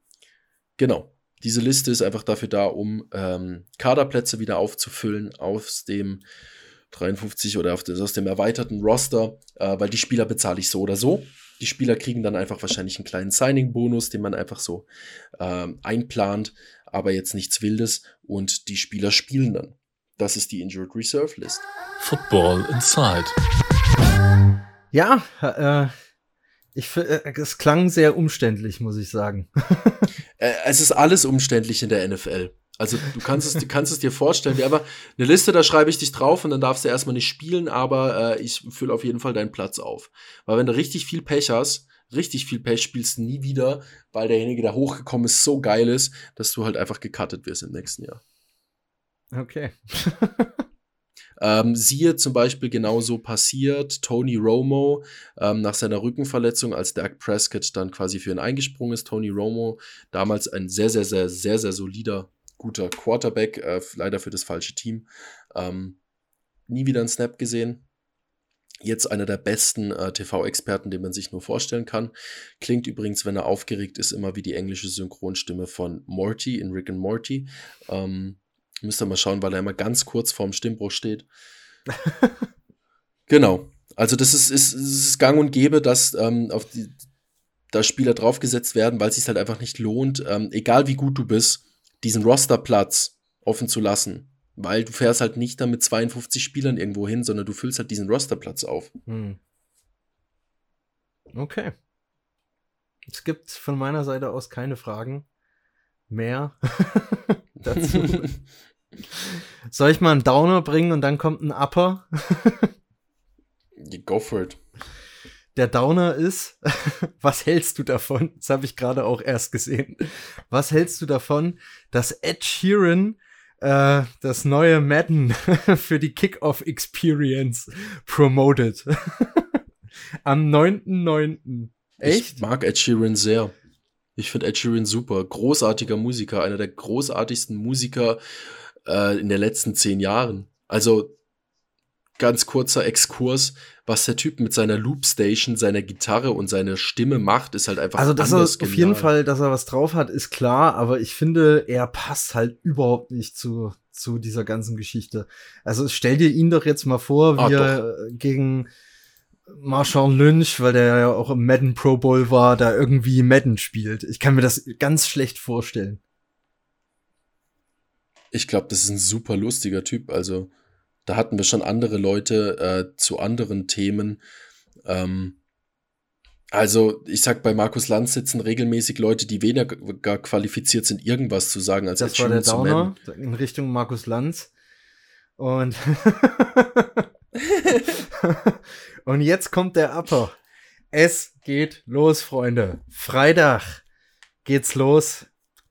genau. Diese Liste ist einfach dafür da, um ähm, Kaderplätze wieder aufzufüllen aus dem 53 oder das, aus dem erweiterten Roster, äh, weil die Spieler bezahle ich so oder so. Die Spieler kriegen dann einfach wahrscheinlich einen kleinen Signing-Bonus, den man einfach so ähm, einplant, aber jetzt nichts Wildes und die Spieler spielen dann. Das ist die Injured Reserve List. Football Inside. Ja, äh, ich, äh, es klang sehr umständlich, muss ich sagen. Äh, es ist alles umständlich in der NFL. Also du kannst es, du kannst es dir vorstellen, wie einfach eine Liste, da schreibe ich dich drauf und dann darfst du erstmal nicht spielen, aber äh, ich fülle auf jeden Fall deinen Platz auf. Weil wenn du richtig viel Pech hast, richtig viel Pech spielst du nie wieder, weil derjenige, der hochgekommen ist, so geil ist, dass du halt einfach gecuttet wirst im nächsten Jahr. Okay. Ähm, siehe zum Beispiel genauso passiert Tony Romo ähm, nach seiner Rückenverletzung, als Dak Prescott dann quasi für ihn eingesprungen ist. Tony Romo, damals ein sehr, sehr, sehr, sehr, sehr solider, guter Quarterback, äh, leider für das falsche Team. Ähm, nie wieder einen Snap gesehen. Jetzt einer der besten äh, TV-Experten, den man sich nur vorstellen kann. Klingt übrigens, wenn er aufgeregt ist, immer wie die englische Synchronstimme von Morty in Rick and Morty. Ähm, Müsst ihr mal schauen, weil er immer ganz kurz vorm Stimmbruch steht. genau. Also das ist, ist, ist gang und gäbe, dass ähm, auf die da Spieler draufgesetzt werden, weil es sich halt einfach nicht lohnt, ähm, egal wie gut du bist, diesen Rosterplatz offen zu lassen. Weil du fährst halt nicht dann mit 52 Spielern irgendwo hin, sondern du füllst halt diesen Rosterplatz auf. Hm. Okay. Es gibt von meiner Seite aus keine Fragen mehr dazu. Soll ich mal einen Downer bringen und dann kommt ein Upper? Go for it. Der Downer ist, was hältst du davon? Das habe ich gerade auch erst gesehen. Was hältst du davon, dass Ed Sheeran äh, das neue Madden für die Kickoff Experience promoted? Am 9.9. Echt? Ich mag Ed Sheeran sehr. Ich finde Ed Sheeran super. Großartiger Musiker, einer der großartigsten Musiker äh, in den letzten zehn Jahren. Also ganz kurzer Exkurs, was der Typ mit seiner Loopstation, seiner Gitarre und seiner Stimme macht, ist halt einfach. Also, dass er auf jeden Fall, dass er was drauf hat, ist klar, aber ich finde, er passt halt überhaupt nicht zu, zu dieser ganzen Geschichte. Also stell dir ihn doch jetzt mal vor, wie ah, er gegen Marshawn Lynch, weil der ja auch im Madden Pro Bowl war, da irgendwie Madden spielt. Ich kann mir das ganz schlecht vorstellen. Ich glaube, das ist ein super lustiger Typ. Also, da hatten wir schon andere Leute äh, zu anderen Themen. Ähm, also, ich sag, bei Markus Lanz sitzen regelmäßig Leute, die weniger qualifiziert sind, irgendwas zu sagen als Das war der Downer in Richtung Markus Lanz. Und Und jetzt kommt der Upper. Es geht los, Freunde. Freitag, geht's los.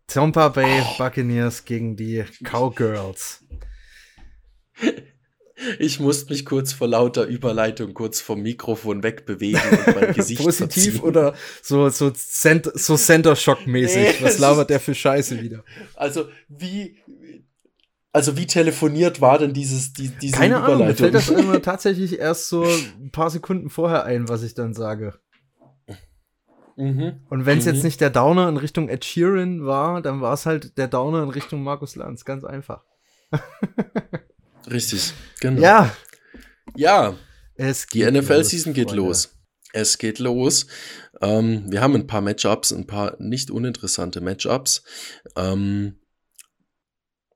Tampa Bay Buccaneers gegen die Cowgirls. Ich musste mich kurz vor lauter Überleitung kurz vom Mikrofon wegbewegen und mein Gesicht Positiv verziehen. oder so, so, Cent so Center Shock mäßig. Nee, Was labert der für Scheiße wieder? Also wie, also wie telefoniert war denn dieses, die, diese Keine Ahnung, mir Überleitung? fällt das immer tatsächlich erst so ein paar Sekunden vorher ein, was ich dann sage. mhm. Und wenn es Mhm. jetzt nicht der Downer in Richtung Ed Sheeran war, dann war es halt der Downer in Richtung Markus Lanz. Ganz einfach. Richtig, genau. Ja, ja es die NFL-Season geht Freunde. los. Es geht los. Ähm, wir haben ein paar Matchups, ein paar nicht uninteressante Matchups. Ähm,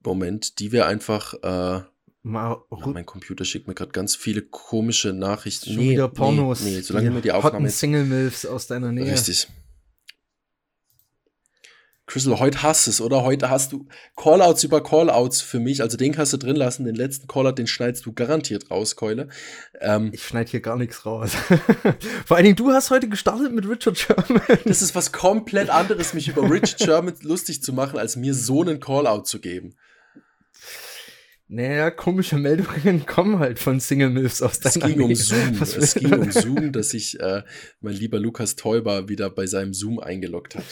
Moment, die wir einfach. Äh, Mal ach, mein Computer schickt mir gerade ganz viele komische Nachrichten. schon wieder Pornos. Nee, nee, solange wir die hotten Aufnahme jetzt Single Milfs aus deiner Nähe. Richtig. Crystal, heute hast es, oder? Heute hast du Callouts über Callouts für mich. Also den kannst du drin lassen. Den letzten Callout, den schneidest du garantiert raus, Keule. Ähm, Ich schneide hier gar nichts raus. Vor allen Dingen, du hast heute gestartet mit Richard Sherman. das ist was komplett anderes, mich über Richard Sherman lustig zu machen, als mir so einen Callout zu geben. Naja, komische Meldungen kommen halt von Single Milfs aus Es deiner ging um. Zoom. Was Es ging um Zoom, dass sich äh, mein lieber Lukas Teuber wieder bei seinem Zoom eingeloggt hat.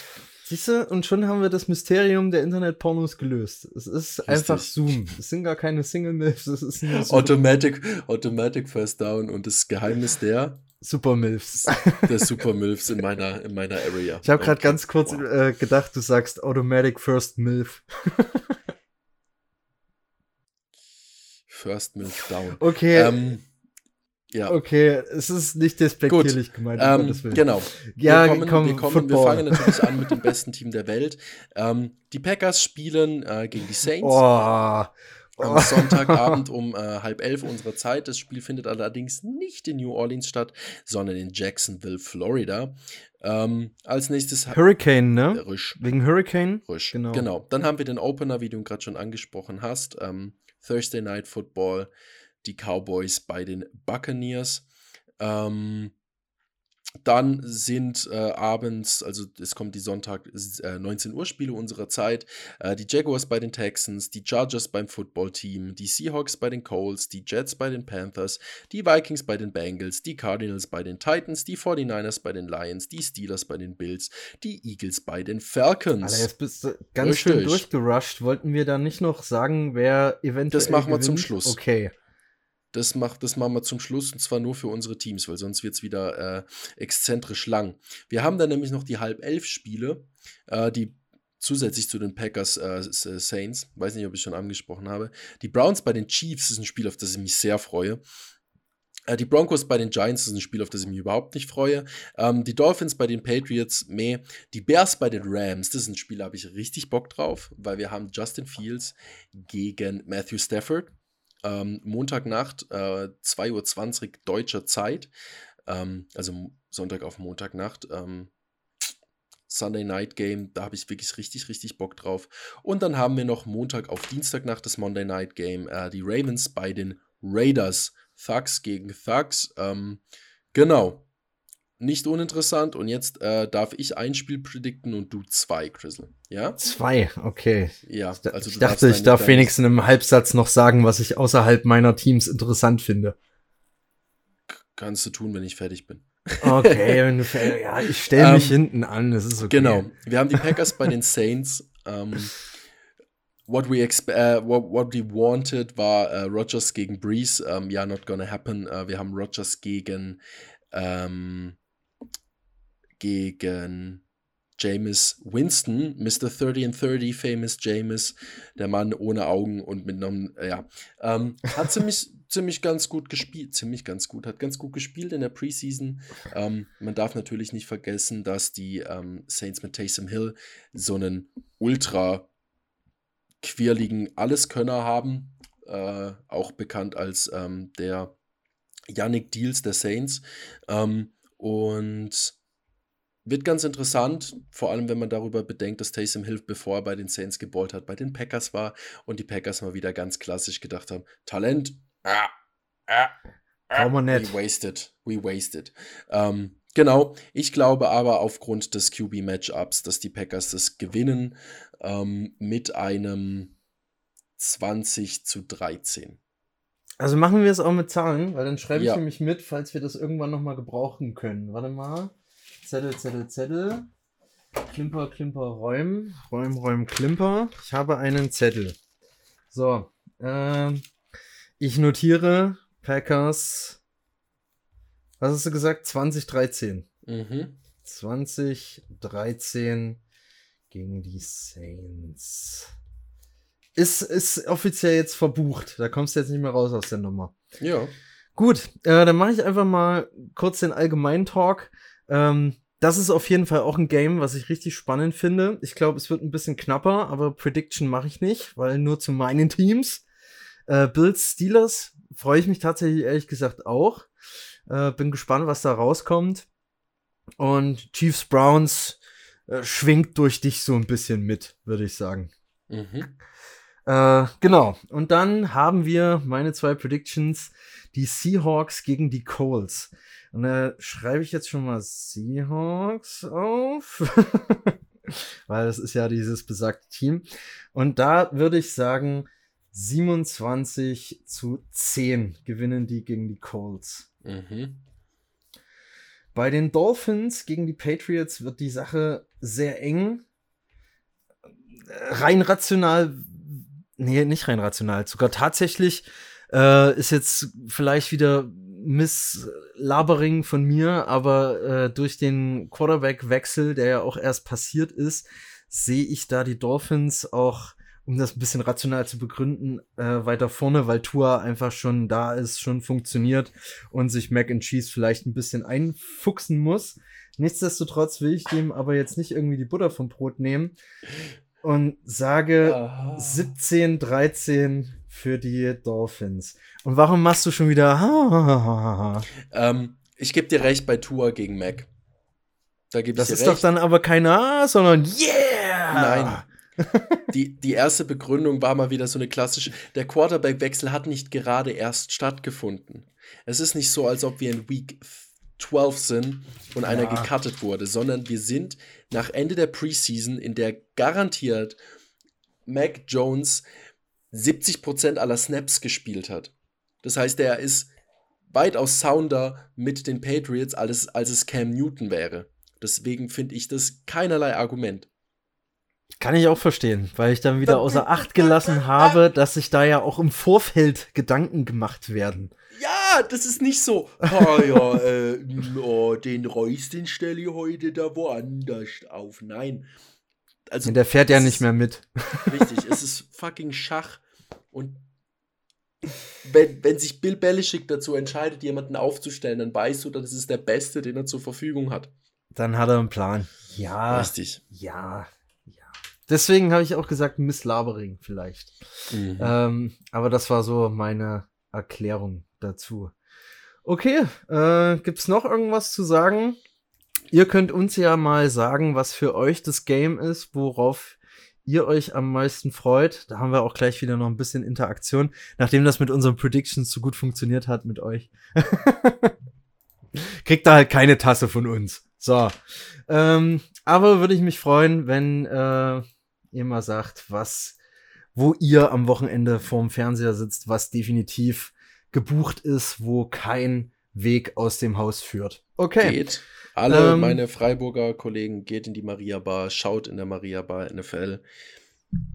Siehst du, und schon haben wir das Mysterium der Internetpornos gelöst. Es ist einfach Zoom. Es sind gar keine Single Milfs, es ist nur Super, Automatic, Automatic First Down und das Geheimnis der, Super Milfs. der Super Milfs in meiner, in meiner Area. Ich habe gerade Okay. ganz kurz Wow. äh, gedacht, du sagst Automatic First Milf. First Milf Down. Okay, Ähm, ja. okay, es ist nicht despektierlich gemeint. um Ähm, genau. Ja, wir, kommen, komm, wir, kommen, wir fangen natürlich an mit dem besten Team der Welt. Ähm, die Packers spielen äh, gegen die Saints Oh, am oh. Sonntagabend um äh, halb elf unserer Zeit. Das Spiel findet allerdings nicht in New Orleans statt, sondern in Jacksonville, Florida. Ähm, als nächstes Hurricane, ne? Risch. Wegen Hurricane? Frisch. Genau. Genau. Dann haben wir den Opener, wie du ihn gerade schon angesprochen hast. Ähm, Thursday Night Football, die Cowboys bei den Buccaneers. Ähm, dann sind äh, abends, also es kommt die Sonntag äh, 19 Uhr Spiele unserer Zeit, äh, die Jaguars bei den Texans, die Chargers beim Footballteam, die Seahawks bei den Colts, die Jets bei den Panthers, die Vikings bei den Bengals, die Cardinals bei den Titans, die 49ers bei den Lions, die Steelers bei den Bills, die Eagles bei den Falcons. Alter, jetzt bist du ganz Richtig. schön durchgerusht. Wollten wir da nicht noch sagen, wer eventuell Das machen wir zum gewinnt? Schluss. Okay. Das, macht, das machen wir zum Schluss und zwar nur für unsere Teams, weil sonst wird es wieder äh, exzentrisch lang. Wir haben dann nämlich noch die halb elf Spiele, äh, die zusätzlich zu den Packers äh, äh, Saints, weiß nicht, ob ich schon angesprochen habe. Die Browns bei den Chiefs ist ein Spiel, auf das ich mich sehr freue. Äh, Die Broncos bei den Giants ist ein Spiel, auf das ich mich überhaupt nicht freue. Ähm, die Dolphins bei den Patriots, meh. Die Bears bei den Rams, das ist ein Spiel, da habe ich richtig Bock drauf, weil wir haben Justin Fields gegen Matthew Stafford. Ähm, Montagnacht, äh, 2.20 Uhr deutscher Zeit. Ähm, also Sonntag auf Montagnacht. Ähm, Sunday Night Game, da habe ich wirklich richtig, richtig Bock drauf. Und dann haben wir noch Montag auf Dienstagnacht das Monday Night Game. Äh, die Ravens bei den Raiders. Thugs gegen Thugs. Ähm, genau. Nicht uninteressant. Und jetzt äh, darf ich ein Spiel predikten und du zwei, Chrisel. Ja? Zwei, okay. Ja. Also ich dachte, ich darf wenigstens einem Halbsatz noch sagen, was ich außerhalb meiner Teams interessant finde. Kannst du tun, wenn ich fertig bin. Okay, wenn du, ja, ich stelle mich Ähm, hinten an, das ist okay. Genau. Wir haben die Packers bei den Saints. Ähm, what, we äh, what, what we wanted war äh, Rogers gegen Breeze. Ähm, ja, not gonna happen. Äh, wir haben Rogers gegen ähm, gegen Jameis Winston, Mr. 30 and 30, famous Jameis, der Mann ohne Augen und mit einem, ja, ähm, hat ziemlich, ziemlich ganz gut gespielt, ziemlich ganz gut, hat ganz gut gespielt in der Preseason. Ähm, man darf natürlich nicht vergessen, dass die ähm, Saints mit Taysom Hill so einen ultra quirligen Alleskönner haben, äh, auch bekannt als ähm, der Yannick Deals der Saints. Ähm, und wird ganz interessant, vor allem wenn man darüber bedenkt, dass Taysom Hill, bevor er bei den Saints geballt hat, bei den Packers war und die Packers mal wieder ganz klassisch gedacht haben: Talent, ah, ah, ah, we wasted, we wasted. Ähm, Genau, ich glaube aber aufgrund des QB-Matchups, dass die Packers das gewinnen ähm, mit einem 20 zu 13. Also machen wir es auch mit Zahlen, weil dann schreibe ich Ja. nämlich mit, falls wir das irgendwann nochmal gebrauchen können. Warte mal. Zettel, Zettel, Zettel. Klimper, Klimper, Räum. Räum, Räum, Klimper. Ich habe einen Zettel. So. Ähm, ich notiere Packers. Was hast du gesagt? 2013. Mhm. 2013 gegen die Saints. Ist, ist offiziell jetzt verbucht. Da kommst du jetzt nicht mehr raus aus der Nummer. Ja. Gut, äh, dann mache ich einfach mal kurz den allgemeinen Talk. Ähm, das ist auf jeden Fall auch ein Game, was ich richtig spannend finde. Ich glaube, es wird ein bisschen knapper, aber Prediction mache ich nicht, weil nur zu meinen Teams. Äh, Bills, Steelers freue ich mich tatsächlich ehrlich gesagt auch. Äh, bin gespannt, was da rauskommt. Und Chiefs, Browns äh, schwingt durch dich so ein bisschen mit, würde ich sagen. Mhm. Äh, genau. Und dann haben wir meine zwei Predictions, die Seahawks gegen die Colts. Und da schreibe ich jetzt schon mal Seahawks auf. Weil das ist ja dieses besagte Team. Und da würde ich sagen, 27 zu 10 gewinnen die gegen die Colts. Mhm. Bei den Dolphins gegen die Patriots wird die Sache sehr eng. Rein rational, nee, nicht rein rational, sogar tatsächlich äh, ist jetzt vielleicht wieder Misslabering von mir, aber äh, durch den Quarterback-Wechsel, der ja auch erst passiert ist, sehe ich da die Dolphins auch, um das ein bisschen rational zu begründen, äh, weiter vorne, weil Tua einfach schon da ist, schon funktioniert und sich Mac and Cheese vielleicht ein bisschen einfuchsen muss. Nichtsdestotrotz will ich dem aber jetzt nicht irgendwie die Butter vom Brot nehmen und sage Aha. 17, 13 für die Dolphins. Und warum machst du schon wieder? Ähm, ich gebe dir recht bei Tour gegen Mac. Da gebe ich Das dir ist recht. doch dann aber kein Ah, sondern Yeah! Nein. Die, die erste Begründung war mal wieder so eine klassische. Der Quarterback-Wechsel hat nicht gerade erst stattgefunden. Es ist nicht so, als ob wir in Week 12 sind und einer Ja. gecuttet wurde, sondern wir sind nach Ende der Preseason, in der garantiert Mac Jones 70% aller Snaps gespielt hat. Das heißt, er ist weitaus sounder mit den Patriots, als, als es Cam Newton wäre. Deswegen finde ich das keinerlei Argument. Kann ich auch verstehen, weil ich dann wieder außer Acht gelassen habe, dass sich da ja auch im Vorfeld Gedanken gemacht werden. Ja, das ist nicht so. Oh ja, äh, oh, den Reus, den stelle ich heute da woanders auf. Nein. Also, Und der fährt ja es nicht mehr mit. Richtig, es ist fucking Schach. Und wenn, wenn sich Bill Belichick dazu entscheidet, jemanden aufzustellen, dann weißt du, das ist der Beste, den er zur Verfügung hat. Dann hat er einen Plan. Ja, Richtig. ja, ja. Deswegen habe ich auch gesagt, Miss Labering vielleicht. Mhm. Ähm, aber das war so meine Erklärung dazu. Okay, äh, gibt's noch irgendwas zu sagen? Ihr könnt uns ja mal sagen, was für euch das Game ist, worauf ihr euch am meisten freut. Da haben wir auch gleich wieder noch ein bisschen Interaktion, nachdem das mit unseren Predictions so gut funktioniert hat mit euch. Kriegt da halt keine Tasse von uns. So. Ähm, aber würde ich mich freuen, wenn äh, ihr mal sagt, was, wo ihr am Wochenende vorm Fernseher sitzt, was definitiv gebucht ist, wo kein Weg aus dem Haus führt. Okay. Geht. Alle Ähm, meine Freiburger Kollegen geht in die Maria Bar, schaut in der Maria Bar NFL,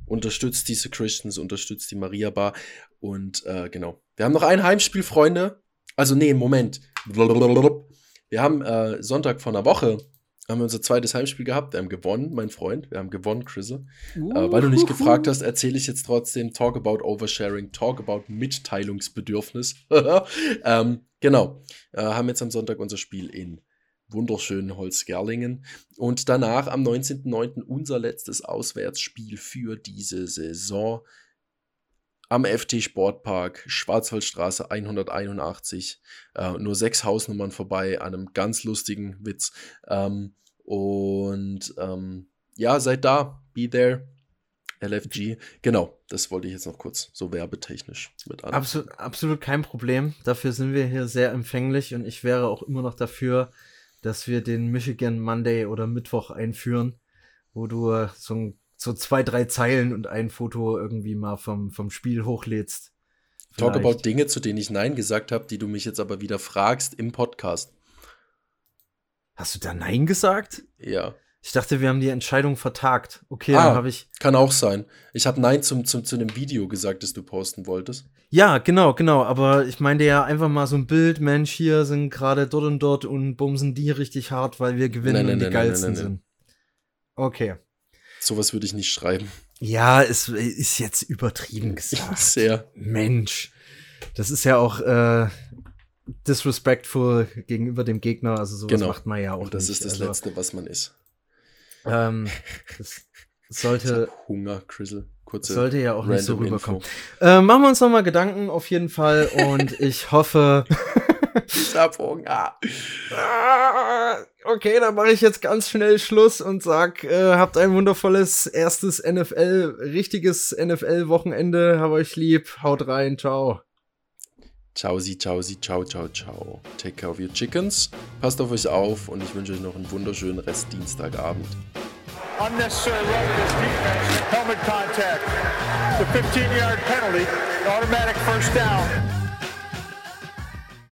unterstützt diese Christians, unterstützt die Maria Bar und äh, genau. Wir haben noch ein Heimspiel, Freunde. Also nee, Moment. Wir haben äh, Sonntag vor einer Woche haben wir unser zweites Heimspiel gehabt. Wir haben gewonnen, mein Freund. Wir haben gewonnen, Chrisse. Äh, weil du nicht gefragt hast, erzähle ich jetzt trotzdem Talk about Oversharing, Talk about Mitteilungsbedürfnis. ähm, genau. Äh, haben jetzt am Sonntag unser Spiel in wunderschönen Holzgerlingen. Und danach am 19.09. unser letztes Auswärtsspiel für diese Saison am FT Sportpark, Schwarzwaldstraße 181. Äh, nur sechs Hausnummern vorbei, an einem ganz lustigen Witz. Ähm, und ähm, ja, seid da, be there. LFG, genau, das wollte ich jetzt noch kurz so werbetechnisch mit an. Absolut, absolut kein Problem. Dafür sind wir hier sehr empfänglich und ich wäre auch immer noch dafür, dass wir den Michigan Monday oder Mittwoch einführen, wo du äh, so, so zwei, drei Zeilen und ein Foto irgendwie mal vom, vom Spiel hochlädst. Talk Vielleicht. about Dinge, zu denen ich Nein gesagt habe, die du mich jetzt aber wieder fragst im Podcast. Hast du da Nein gesagt? Ja. Ich dachte, wir haben die Entscheidung vertagt. Okay, Ah. dann habe ich. Kann auch sein. Ich habe Nein zum, zum, zu dem Video gesagt, das du posten wolltest. Ja, genau, genau. Aber ich meinte ja einfach mal so ein Bild, Mensch, hier sind gerade dort und dort und bumsen die richtig hart, weil wir gewinnen Nein, nein, und die nein, nein, geilsten sind. Okay. Sowas würde ich nicht schreiben. Ja, es ist jetzt übertrieben gesagt. Sehr. Mensch. Das ist ja auch äh, disrespectful gegenüber dem Gegner. Also sowas Genau. macht man ja auch Und das nicht. ist das also, Letzte, was man ist. Ähm, das Ich sollte, hab Hunger, Chrisel. Kurze sollte ja auch nicht so rüberkommen. Äh, machen wir uns nochmal Gedanken auf jeden Fall und ich hoffe. Ich hab Hunger. Ah, okay, dann mache ich jetzt ganz schnell Schluss und sag, äh, habt ein wundervolles erstes NFL, richtiges NFL-Wochenende. Hab euch lieb. Haut rein. Ciao. Ciao, sie, ciao, ciao, ciao. Take care of your chickens. Passt auf euch auf und ich wünsche euch noch einen wunderschönen Rest Dienstagabend. Unnecessary against defense. Helmet contact. The 15 yard penalty. Automatic first down.